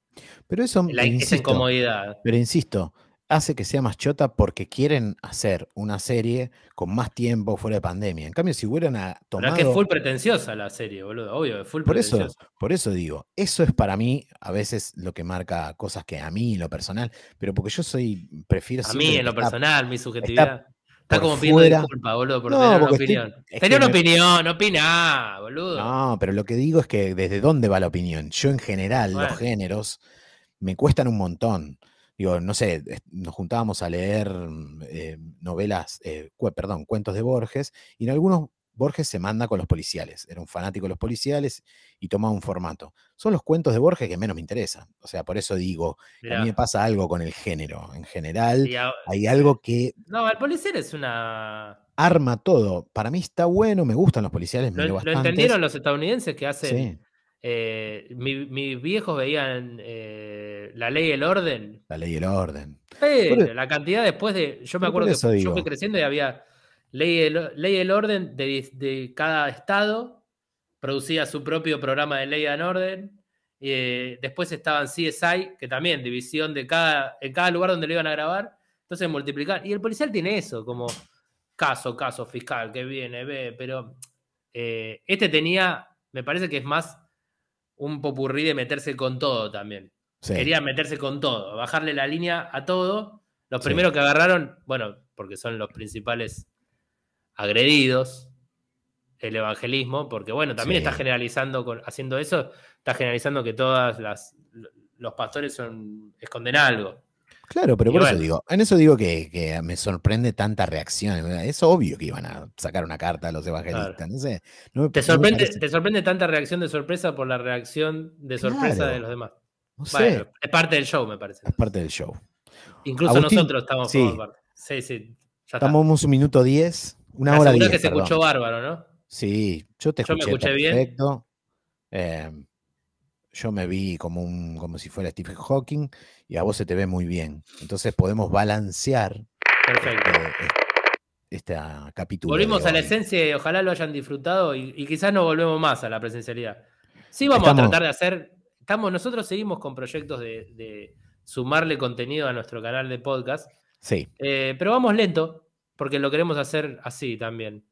Pero eso,
La- esa
insisto,
incomodidad.
pero insisto, hace que sea más chota porque quieren hacer una serie con más tiempo fuera de pandemia. En cambio, si hubieran a-
Pero
tomado...
es que es full pretenciosa la serie, boludo. Obvio, es full
Por eso,
pretenciosa.
por eso digo, eso es para mí a veces lo que marca cosas que a mí en lo personal, pero porque yo soy, prefiero
A mí, en lo
está-
personal, mi subjetividad. Está, como pidiendo
fuera-
disculpas, boludo, por
No,
tener una
estoy-
opinión.
es
Tenía
que
una
me-
opinión, opiná, boludo.
No, pero lo que digo es que desde dónde va la opinión. Yo en general,
Bueno.
los géneros me cuestan un montón. Digo, no sé, nos juntábamos a leer mm, eh, novelas, eh, cu- perdón, cuentos de Borges, y en algunos Borges se manda con los policiales. Era un fanático de los policiales y tomaba un formato. Son los cuentos de Borges que menos me interesan. O sea, por eso digo, a mí me pasa algo con el género. En general,
a-
hay algo que
No, el policial es una.
arma todo. Para mí está bueno, me gustan los policiales,
¿Lo,
miro
lo
bastantes.
entendieron los estadounidenses que hacen?
Sí,
eh, mi- mis viejos veían eh, la ley y el orden.
la ley y el orden.
Pero
Por-
la cantidad después de. Yo me acuerdo que yo fui creciendo y había ley y el, ley y el orden de, de cada estado, producía su propio programa de ley and orden. y, eh, después estaban CSI, que también, división de cada, en cada lugar donde lo iban a grabar. Entonces multiplicar. Y el policial tiene eso, como caso, caso fiscal, que viene, ve, pero este tenía, me parece que es más un popurrí de meterse con todo también
Sí.
quería meterse con todo, bajarle la línea a todo. Los
Sí.
primeros que agarraron, bueno, porque son los principales agredidos, el evangelismo, porque bueno, también
Sí.
está generalizando, con, haciendo eso, está generalizando que todas las los pastores son esconden algo.
Claro, pero
Y
por eso digo, en eso digo que, que me sorprende tanta reacción. Es obvio que iban a sacar una carta a los evangelistas. No sé. no me-
¿Te sorprende, ¿Te sorprende tanta reacción de sorpresa por la reacción de sorpresa
Claro.
de los demás?
no sé,
Bueno, es parte del show, me parece.
es parte del show.
Incluso
Agustín,
nosotros estamos
sí.
parte. Sí, sí. Ya.
Estamos un minuto 10, una
Me
hora 10.
que se
perdón.
escuchó bárbaro, ¿no?
Sí, yo te
Yo me
escuché
escuché bien.
perfecto. Eh, yo me vi como un, como si fuera Stephen Hawking y a vos se te ve muy bien. Entonces podemos balancear
Perfecto.
este, esta capítulo.
Volvimos a la esencia y ojalá lo hayan disfrutado y, y quizás no volvemos más a la presencialidad. Sí, vamos
Estamos-
a tratar de hacer. Estamos, nosotros seguimos con proyectos de, de sumarle contenido a nuestro canal de podcast,
Sí,
eh, pero vamos lento porque lo queremos hacer así también.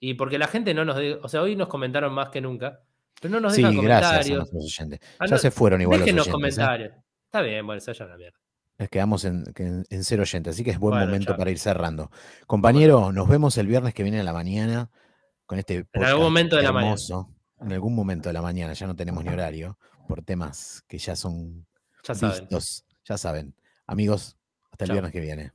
Y porque la gente no nos. de- o sea, hoy nos comentaron más que nunca, pero no nos
sí,
dejan
gracias a
comentarios.
nuestros oyentes.
Ah,
Ya
no,
se fueron igual los oyentes. ¿eh?
comentarios. Está bien, bueno, se a la mierda.
Les quedamos en, en- en cero oyentes, así que es buen
Bueno,
momento
chao.
para ir cerrando. Compañero, nos vemos el viernes que viene a la mañana con este
En algún momento de la mañana.
hermoso. En algún momento de la mañana, ya no tenemos ni horario, por temas que ya son
Ya saben.
ya saben. Amigos, hasta el
Chao.
viernes que viene.